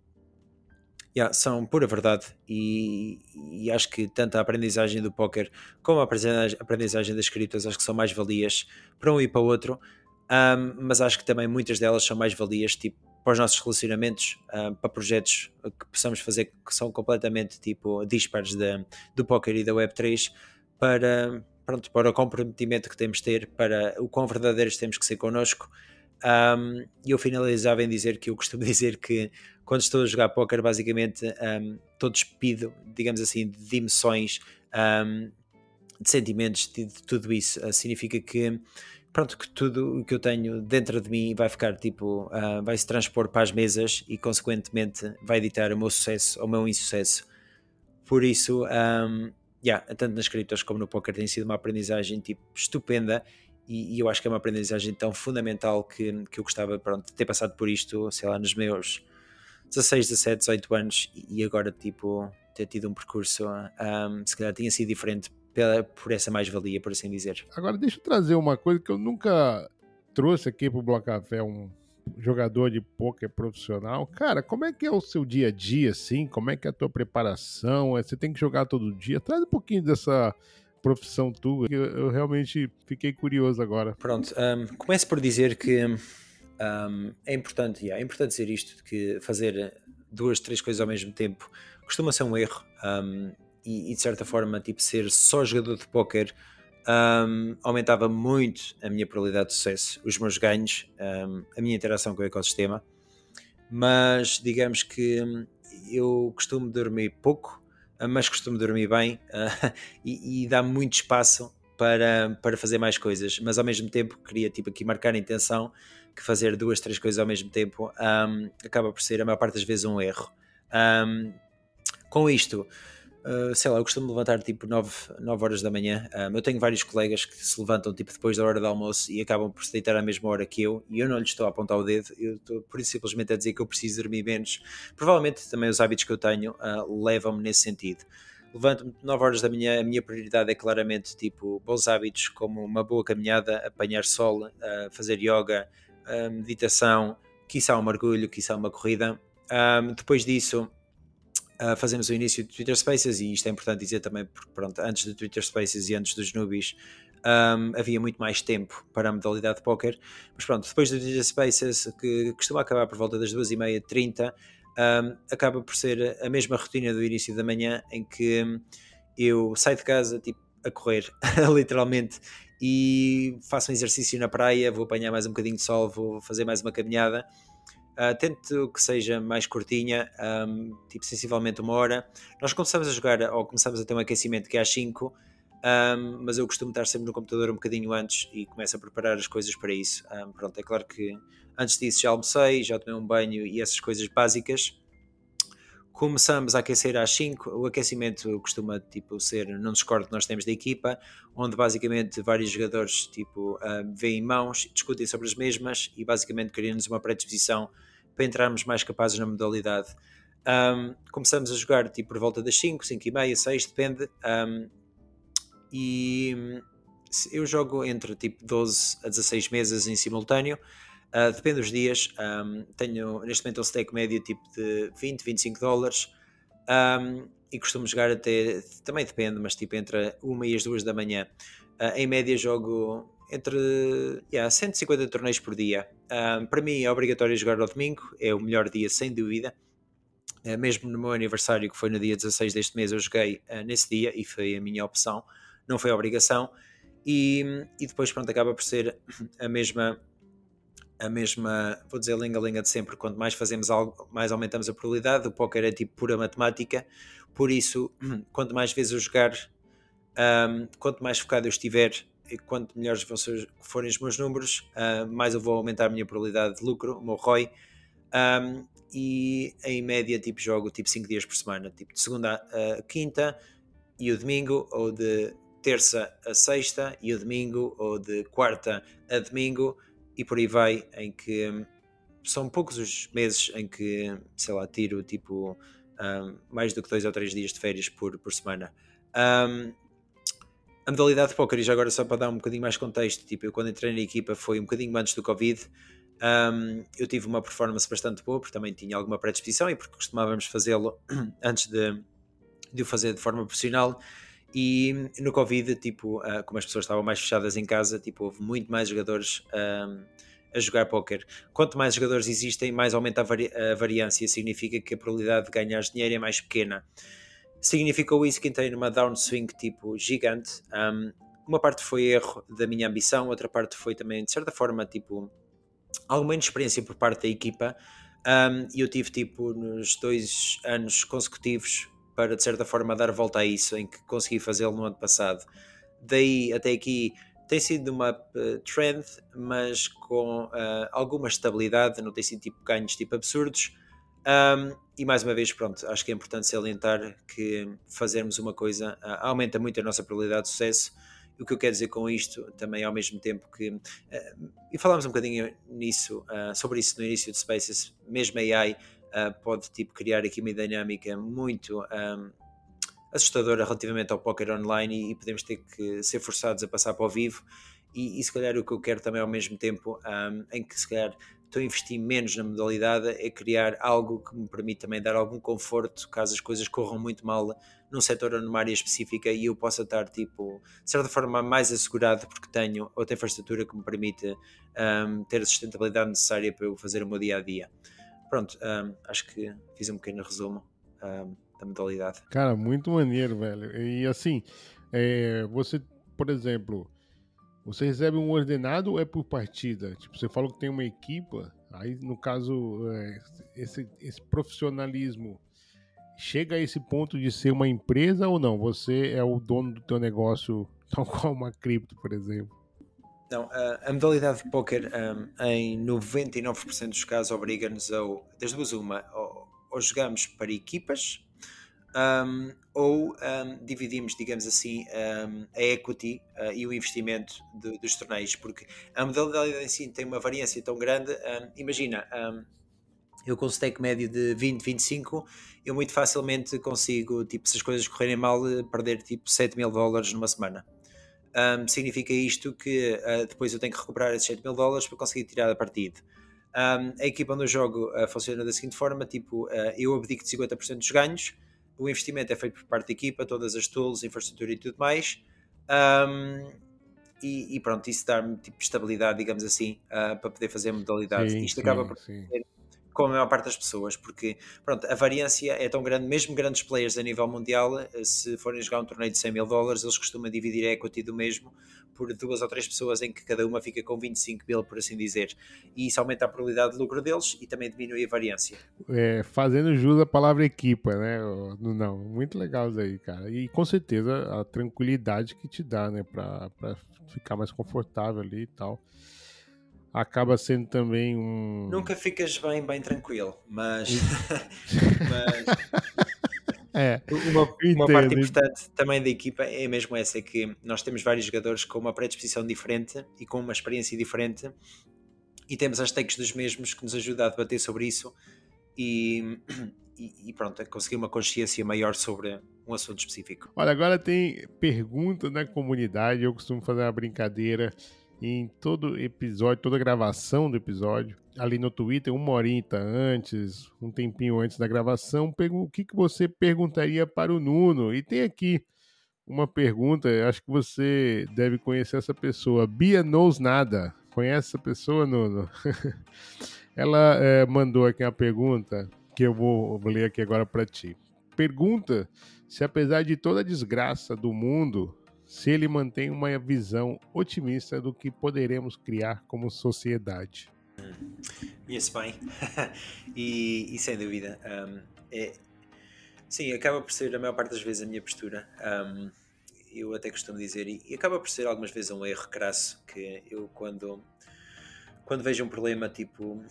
yeah, são pura verdade e, e, acho que tanto a aprendizagem do póquer como a aprendizagem, das escritas acho que são mais valias para um e para o outro, um, mas acho que também muitas delas são mais valias tipo, para os nossos relacionamentos, um, para projetos que possamos fazer que são completamente tipo dispares de, do póquer e da Web3 para, pronto, para o comprometimento que temos de ter, para o quão verdadeiros temos que ser connosco. Um, eu finalizava em dizer que eu costumo dizer que quando estou a jogar póquer, basicamente um, estou despido, digamos assim, de emoções, um, de sentimentos, de, de tudo isso. Uh, significa que pronto, que tudo o que eu tenho dentro de mim vai ficar tipo, uh, vai se transpor para as mesas e consequentemente vai editar o meu sucesso ou o meu insucesso. Por isso, um, yeah, tanto nas criptos como no poker tem sido uma aprendizagem tipo estupenda e, e, eu acho que é uma aprendizagem tão fundamental que, que eu gostava pronto, de ter passado por isto, sei lá, nos meus 16, 17, 18 anos e agora, tipo, ter tido um percurso, um, se calhar tinha sido diferente pela, por essa mais-valia, por assim dizer. Agora, deixa eu trazer uma coisa que eu nunca trouxe aqui pro Bloco Café, um jogador de pôquer profissional. Cara, como é que é o seu dia a dia, assim? Como é que é a tua preparação? É, você tem que jogar todo dia? Traz um pouquinho dessa profissão tua, que eu, eu realmente fiquei curioso agora. Pronto, um, começo por dizer que um, é importante, yeah, é importante dizer isto, que fazer duas, três coisas ao mesmo tempo costuma ser um erro um, e, e, de certa forma tipo, ser só jogador de póquer um, aumentava muito a minha probabilidade de sucesso, os meus ganhos, a minha interação com o ecossistema, mas digamos que eu costumo dormir pouco, mas costumo dormir bem uh, e, e dá muito espaço para, para fazer mais coisas, mas ao mesmo tempo queria tipo aqui marcar a intenção que fazer duas, três coisas ao mesmo tempo um, acaba por ser a maior parte das vezes um erro. Um, com isto, Uh, sei lá, eu costumo levantar tipo 9, 9 horas da manhã. Um, eu tenho vários colegas que se levantam tipo depois da hora do almoço e acabam por se deitar à mesma hora que eu, e eu não lhes estou a apontar o dedo, eu estou por isso simplesmente a dizer que eu preciso dormir menos. Provavelmente também os hábitos que eu tenho uh, levam-me nesse sentido levanto-me 9 horas da manhã, a minha prioridade é claramente tipo bons hábitos, como uma boa caminhada, apanhar sol, uh, fazer yoga, meditação, quiçá um mergulho, quiçá uma corrida. Um, depois disso, uh, fazemos o início do Twitter Spaces, e isto é importante dizer também, porque pronto, antes do Twitter Spaces e antes dos Nubis, um, havia muito mais tempo para a modalidade de póquer, mas pronto, depois do Twitter Spaces, que costuma acabar por volta das 2h30, 30 um, acaba por ser a mesma rotina do início da manhã em que eu saio de casa tipo, a correr, literalmente, e faço um exercício na praia, vou apanhar mais um bocadinho de sol, vou fazer mais uma caminhada. Uh, tento que seja mais curtinha, um, tipo sensivelmente uma hora. Nós começamos a jogar, ou começamos a ter um aquecimento que é às 5, um, mas eu costumo estar sempre no computador um bocadinho antes e começo a preparar as coisas para isso. Um, pronto, é claro que Antes disso já almocei, já tomei um banho e essas coisas básicas. Começamos a aquecer às 5. O aquecimento costuma tipo, ser num Discord que nós temos da equipa, onde basicamente vários jogadores tipo, uh, veem mãos, discutem sobre as mesmas e basicamente criam-nos uma predisposição para entrarmos mais capazes na modalidade. Um, começamos a jogar tipo, por volta das 5, 5 e meia, 6, depende. Um, e eu jogo entre tipo 12 a 16 meses em simultâneo. Uh, depende dos dias. Um, tenho neste momento um stake médio tipo de 20, 25 dólares. Um, e costumo jogar até. Também depende, mas tipo entre uma e as duas da manhã. Uh, em média jogo entre yeah, 150 torneios por dia. Um, para mim é obrigatório jogar ao domingo, é o melhor dia sem dúvida. Uh, mesmo no meu aniversário, que foi no dia 16 deste mês, eu joguei uh, nesse dia e foi a minha opção, não foi obrigação. E, e depois, pronto, acaba por ser a mesma, a mesma, vou dizer, linga-linga de sempre. Quanto mais fazemos algo, mais aumentamos a probabilidade. O póquer é tipo pura matemática, por isso, quanto mais vezes eu jogar, um, quanto mais focado eu estiver e quanto melhores forem os meus números, uh, mais eu vou aumentar a minha probabilidade de lucro, o meu ROI. Um, e em média, tipo, jogo tipo 5 dias por semana, tipo de segunda a quinta e o domingo, ou de terça a sexta e o domingo, ou de quarta a domingo, e por aí vai, em que hum, são poucos os meses em que, sei lá, tiro tipo um, mais do que dois ou três dias de férias por, por semana. Um, a modalidade de póquer, e já agora só para dar um bocadinho mais contexto, tipo, eu quando entrei na equipa foi um bocadinho antes do Covid, um, eu tive uma performance bastante boa, porque também tinha alguma predisposição e porque costumávamos fazê-lo antes de, de o fazer de forma profissional. E no Covid, tipo, uh, como as pessoas estavam mais fechadas em casa, tipo, houve muito mais jogadores a jogar póquer. Quanto mais jogadores existem, mais aumenta a, vari a, variância, significa que a probabilidade de ganhar dinheiro é mais pequena. Significou isso que entrei numa downswing tipo gigante. Um, uma parte foi erro da minha ambição, outra parte foi também, de certa forma, tipo, alguma inexperiência por parte da equipa. Um, e eu tive, tipo, nos dois anos consecutivos para, de certa forma, dar volta a isso, em que consegui fazê-lo no ano passado. Daí até aqui tem sido uma uh, trend, mas com uh, alguma estabilidade, não tem sido tipo ganhos tipo absurdos. Um, e mais uma vez, pronto, acho que é importante salientar que fazermos uma coisa uh, aumenta muito a nossa probabilidade de sucesso. O que eu quero dizer com isto também ao mesmo tempo que, e falámos um bocadinho nisso, sobre isso no início de Spaces, mesmo AI pode tipo criar aqui uma dinâmica muito um, assustadora relativamente ao póquer online e, e, podemos ter que ser forçados a passar para o vivo. E, e se calhar o que eu quero também ao mesmo tempo um, em que se calhar estou a investir menos na modalidade é criar algo que me permite também dar algum conforto caso as coisas corram muito mal num setor ou numa área específica e eu possa estar tipo de certa forma mais assegurado porque tenho outra infraestrutura que me permite um, ter a sustentabilidade necessária para eu fazer o meu dia a dia pronto, um, acho que fiz um pequeno resumo um, da modalidade. Cara, muito maneiro, velho. E assim, é, você, por exemplo, você recebe um ordenado ou é por partida? Tipo, você falou que tem uma equipa, aí no caso, é, esse, esse profissionalismo chega a esse ponto de ser uma empresa ou não? Você é o dono do teu negócio, tal qual uma cripto, por exemplo? Não, a, a modalidade de póquer um, em 99% dos casos obriga-nos a, das duas uma, ou, ou jogamos para equipas um, ou um, dividimos, digamos assim, um, a equity uh, e o investimento de, dos torneios, porque a modalidade em si tem uma variância tão grande. imagina, eu com stake médio de 20, 25, eu muito facilmente consigo, tipo, se as coisas correrem mal, perder tipo 7 mil dólares numa semana. Um, significa isto que uh, depois eu tenho que recuperar esses 7 mil dólares para conseguir tirar a partida. Um, a equipa onde eu jogo uh, funciona da seguinte forma: tipo, uh, eu abdico de 50% dos ganhos, o investimento é feito por parte da equipa, todas as tools, infraestrutura e tudo mais. Um, e, e, pronto, isso dá-me tipo, estabilidade, digamos assim, para poder fazer modalidade. Sim, Isto sim, acaba por sim. ser com a maior parte das pessoas, porque pronto, a variância é tão grande, mesmo grandes players a nível mundial, eh, se forem jogar um torneio de 100 mil dólares, eles costumam dividir a equity do mesmo por duas ou três pessoas em que cada uma fica com 25 mil, por assim dizer. E isso aumenta a probabilidade de lucro deles e também diminui a variância. É, fazendo jus à palavra equipa, né? Não, muito legal isso aí, cara. E com certeza a tranquilidade que te dá, né? Pra ficar mais confortável ali e tal acaba sendo também um. Nunca ficas bem, bem tranquilo, mas. mas... É, uma, uma parte importante também da equipa é mesmo essa: é que nós temos vários jogadores com uma predisposição diferente e com uma experiência diferente, e temos as takes dos mesmos que nos ajuda a debater sobre isso e, e, e pronto, a conseguir uma consciência maior sobre um assunto específico. Olha, agora tem pergunta na comunidade, eu costumo fazer uma brincadeira em todo episódio, toda gravação do episódio, ali no Twitter, uma horinha antes, um tempinho antes da gravação, o que, que você perguntaria para o Nuno? E tem aqui uma pergunta, acho que você deve conhecer essa pessoa, Bia Knows Nada. Conhece essa pessoa, Nuno? Ela é, mandou aqui uma pergunta. que eu vou ler aqui agora para ti. Pergunta se, apesar de toda a desgraça do mundo, se ele mantém uma visão otimista do que poderemos criar como sociedade. Conheço bem, e, e, sem dúvida, um, é, sim, acaba por ser a maior parte das vezes a minha postura. Um, eu até costumo dizer, e, e, acaba por ser algumas vezes um erro crasso, que eu quando, quando vejo um problema, tipo,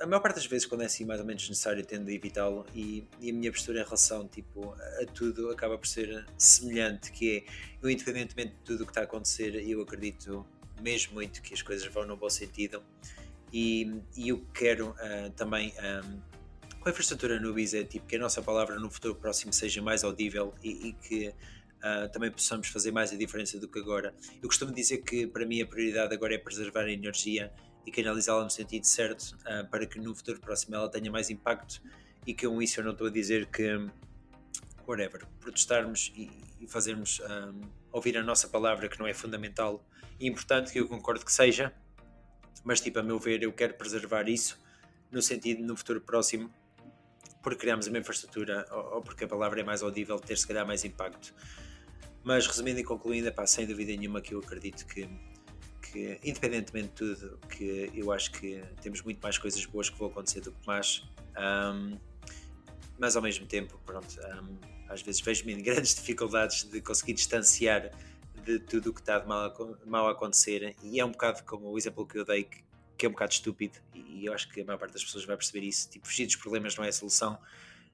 a maior parte das vezes quando é assim mais ou menos necessário tendo de evitá-lo e, e, a minha postura em relação tipo, a tudo acaba por ser semelhante, que é, eu independentemente de tudo o que está a acontecer, eu acredito mesmo muito que as coisas vão no bom sentido e, e eu quero uh, também um, com a infraestrutura Nubis é tipo que a nossa palavra no futuro próximo seja mais audível e, e que uh, também possamos fazer mais a diferença do que agora. Eu costumo dizer que para mim a prioridade agora é preservar a energia e canalizá-la no sentido certo uh, para que no futuro próximo ela tenha mais impacto e que com isso eu não estou a dizer que whatever, protestarmos e, e fazermos um, ouvir a nossa palavra que não é fundamental e importante, que eu concordo que seja, mas tipo, a meu ver, eu quero preservar isso no sentido, no futuro próximo, porque criamos a mesma infraestrutura ou, ou, porque a palavra é mais audível, ter se calhar mais impacto. Mas resumindo e concluindo, pá, sem dúvida nenhuma que eu acredito que, que, independentemente de tudo, que eu acho que temos muito mais coisas boas que vão acontecer do que más. Um, mas ao mesmo tempo, pronto, um, às vezes vejo-me em grandes dificuldades de conseguir distanciar de tudo o que está de mal, mal a acontecer. E é um bocado como o exemplo que eu dei, que, que é um bocado estúpido, e, eu acho que a maior parte das pessoas vai perceber isso. Tipo, fugir dos problemas não é a solução,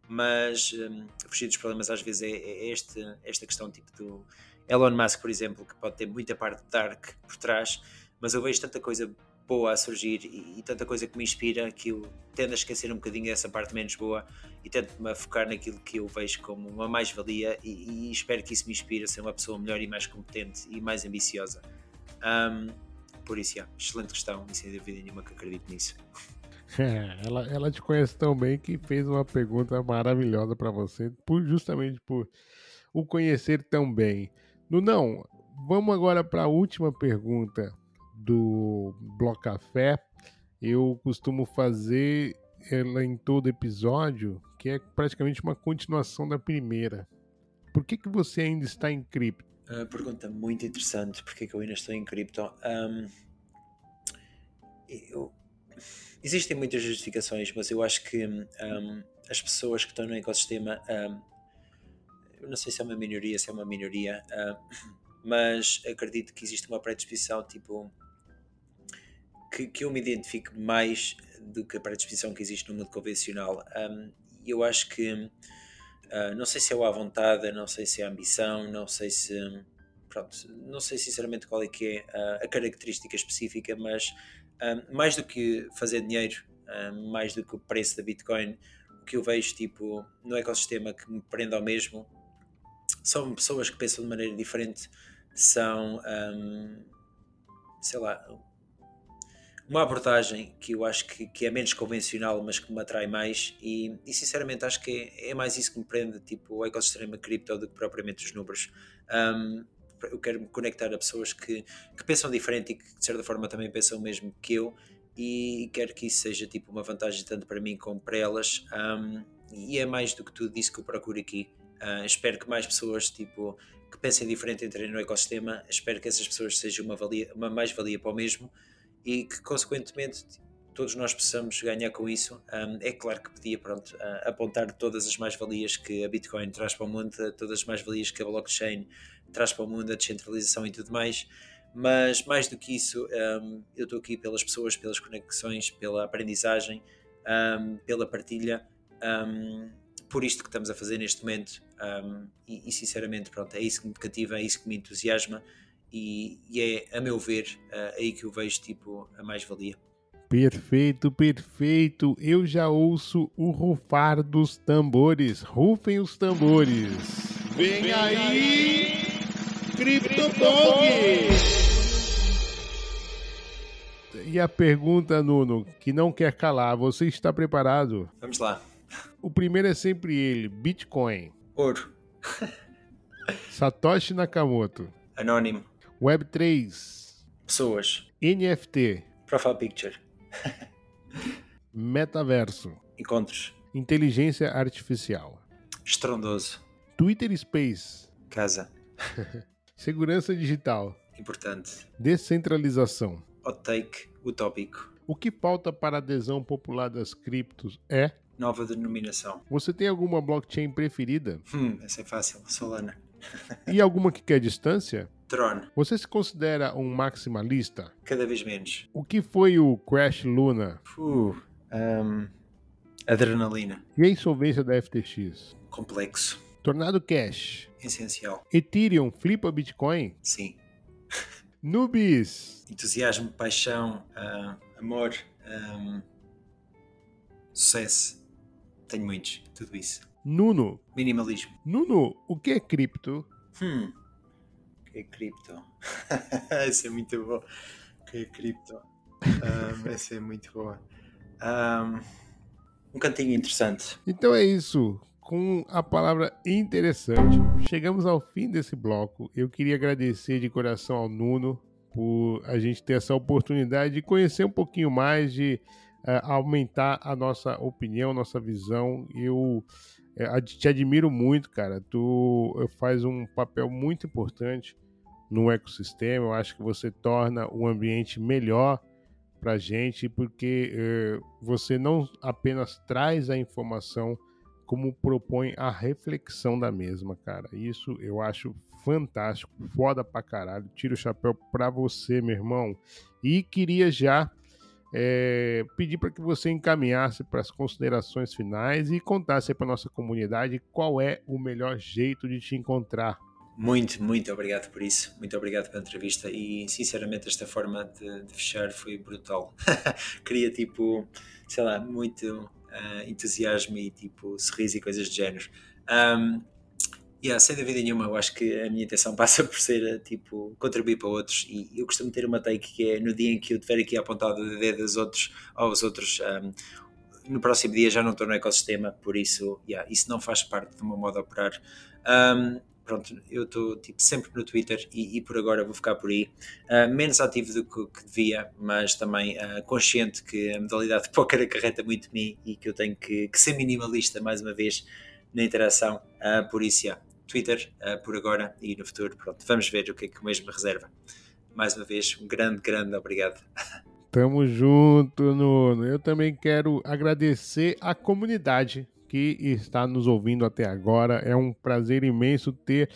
mas um, fugir dos problemas às vezes é, é este, esta questão tipo do Elon Musk, por exemplo, que pode ter muita parte dark por trás, mas eu vejo tanta coisa boa a surgir e, e, tanta coisa que me inspira que eu tendo a esquecer um bocadinho dessa parte menos boa e tento-me focar naquilo que eu vejo como uma mais-valia e, e, espero que isso me inspire a ser uma pessoa melhor e mais competente e mais ambiciosa. Um, por isso, excelente questão e sem dúvida nenhuma que acredito nisso. Ela, ela te conhece tão bem que fez uma pergunta maravilhosa para você, por, justamente por o conhecer tão bem. No não, vamos agora para a última pergunta do Bloco Café, eu costumo fazer ela em todo episódio, que é praticamente uma continuação da primeira. Por que, que você ainda está em cripto? Uh, pergunta muito interessante. Por que, que eu ainda estou em cripto? Um, eu, existem muitas justificações, mas eu acho que um, as pessoas que estão no ecossistema, um, eu não sei se é uma minoria, se é uma minoria, mas acredito que existe uma predisposição tipo que, que eu me identifico mais do que a predisposição que existe no mundo convencional. Um, eu acho que, uh, não sei se é o à vontade, não sei se é a ambição, não sei se. Pronto, não sei sinceramente qual é que é a, a característica específica, mas um, mais do que fazer dinheiro, um, mais do que o preço da Bitcoin, o que eu vejo tipo, no ecossistema que me prende ao mesmo são pessoas que pensam de maneira diferente, são, sei lá, uma abordagem que eu acho que, que, é menos convencional, mas que me atrai mais, e, e sinceramente acho que é, é, mais isso que me prende, tipo o ecossistema cripto, do que propriamente os números. Um, eu quero me conectar a pessoas que, que pensam diferente e que de certa forma também pensam o mesmo que eu, e quero que isso seja tipo uma vantagem tanto para mim como para elas. Um, e é mais do que tudo isso que eu procuro aqui. Uh, espero que mais pessoas tipo que pensem diferente entrem no ecossistema. Espero que essas pessoas sejam uma, valia, uma mais-valia para o mesmo e que, consequentemente, todos nós possamos ganhar com isso. Um, é claro que podia pronto, uh, apontar todas as mais-valias que a Bitcoin traz para o mundo, todas as mais-valias que a blockchain traz para o mundo, a descentralização e tudo mais, mas mais do que isso, um, eu estou aqui pelas pessoas, pelas conexões, pela aprendizagem, um, pela partilha, por isto que estamos a fazer neste momento e, e, sinceramente pronto, é isso que me cativa, é isso que me entusiasma e, e é, a meu ver, uh, aí que eu vejo tipo a mais-valia. Perfeito, perfeito. Eu já ouço o rufar dos tambores. Rufem os tambores. Vem, Vem aí, CryptoPog! E a pergunta, Nuno, que não quer calar, você está preparado? Vamos lá. O primeiro é sempre ele, Bitcoin. Ouro. Satoshi Nakamoto. Anônimo. Web3. Pessoas. NFT. Profile Picture. Metaverso. Encontros. Inteligência artificial. Estrondoso. Twitter Space. Casa. Segurança digital. Importante. Descentralização. Hot take utópico. O que falta para a adesão popular das criptos é Nova denominação. Você tem alguma blockchain preferida? Hum, essa é fácil. Solana. E alguma que quer distância? Tron. Você se considera um maximalista? Cada vez menos. O que foi o Crash Luna? Uh, um, adrenalina. E a insolvência da FTX? Complexo. Tornado Cash. Essencial. Ethereum flipa Bitcoin? Sim. Nubis. Entusiasmo, paixão, ah, amor, um, sucesso. Tenho muitos. Tudo isso. Nuno. Minimalismo. Nuno, o que é cripto? Hum. O que é cripto? Essa é muito boa. O que é cripto? Um, essa é muito boa. Um, um cantinho interessante. Então é isso. Com a palavra interessante, chegamos ao fim desse bloco. Eu queria agradecer de coração ao Nuno por a gente ter essa oportunidade de conhecer um pouquinho mais, de uh, aumentar a nossa opinião, nossa visão. Eu uh, te admiro muito, cara. Tu faz um papel muito importante no ecossistema. Eu acho que você torna o ambiente melhor para gente, porque você não apenas traz a informação como propõe a reflexão da mesma, cara. Isso eu acho fantástico, foda pra caralho. Tiro o chapéu pra você, meu irmão. E queria já é, pedir para que você encaminhasse para as considerações finais e contasse para nossa comunidade qual é o melhor jeito de te encontrar. Muito, muito obrigado por isso. Muito obrigado pela entrevista e, sinceramente, esta forma de, de fechar foi brutal. Queria, tipo, sei lá, muito uh, entusiasmo e tipo sorriso e coisas do género. Um, yeah, sem dúvida nenhuma, eu acho que a minha intenção passa por ser tipo contribuir para outros e eu costumo ter uma take que é no dia em que eu tiver aqui apontado o dedo dos outros aos outros. Um, no próximo dia já não estou no ecossistema, por isso yeah, isso não faz parte do meu modo de operar. Um, pronto, eu estou tipo, sempre no Twitter e, e, por agora vou ficar por aí. Uh, menos ativo do que, que devia, mas também uh, consciente que a modalidade de póquer acarreta muito de mim e que eu tenho que, que ser minimalista mais uma vez na interação. Uh, por isso, yeah, Twitter por agora e no futuro. Pronto, vamos ver o que é que o mesmo me reserva. Mais uma vez, um grande, grande obrigado. Tamo junto, Nuno. Eu também quero agradecer a comunidade que está nos ouvindo até agora. É um prazer imenso ter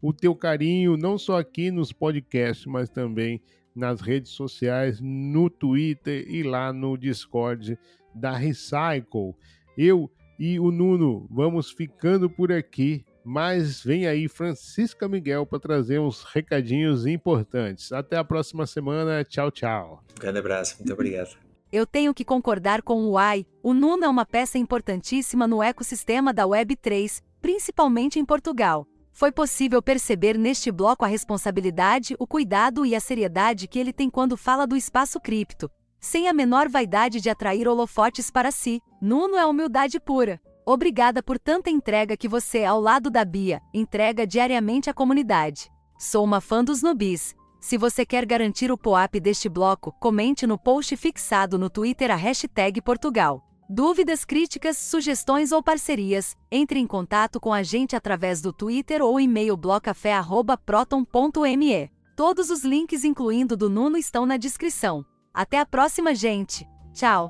o teu carinho, não só aqui nos podcasts, mas também nas redes sociais, no Twitter e lá no Discord da Recycle. Eu e o Nuno vamos ficando por aqui, mas vem aí Francisca Miguel para trazer uns recadinhos importantes. Até a próxima semana. Tchau, tchau. Um grande abraço, muito obrigado. Eu tenho que concordar com o AI. O Nuno é uma peça importantíssima no ecossistema da Web3, principalmente em Portugal. Foi possível perceber neste bloco a responsabilidade, o cuidado e a seriedade que ele tem quando fala do espaço cripto. Sem a menor vaidade de atrair holofotes para si, Nuno é humildade pura. Obrigada por tanta entrega que você, ao lado da Bia, entrega diariamente à comunidade. Sou uma fã dos nubis se você quer garantir o POAP deste bloco, comente no post fixado no Twitter a hashtag Portugal. Dúvidas, críticas, sugestões ou parcerias, entre em contato com a gente através do Twitter ou e-mail blocafé.proton.me. Todos os links, incluindo do Nuno, estão na descrição. Até a próxima, gente! Tchau!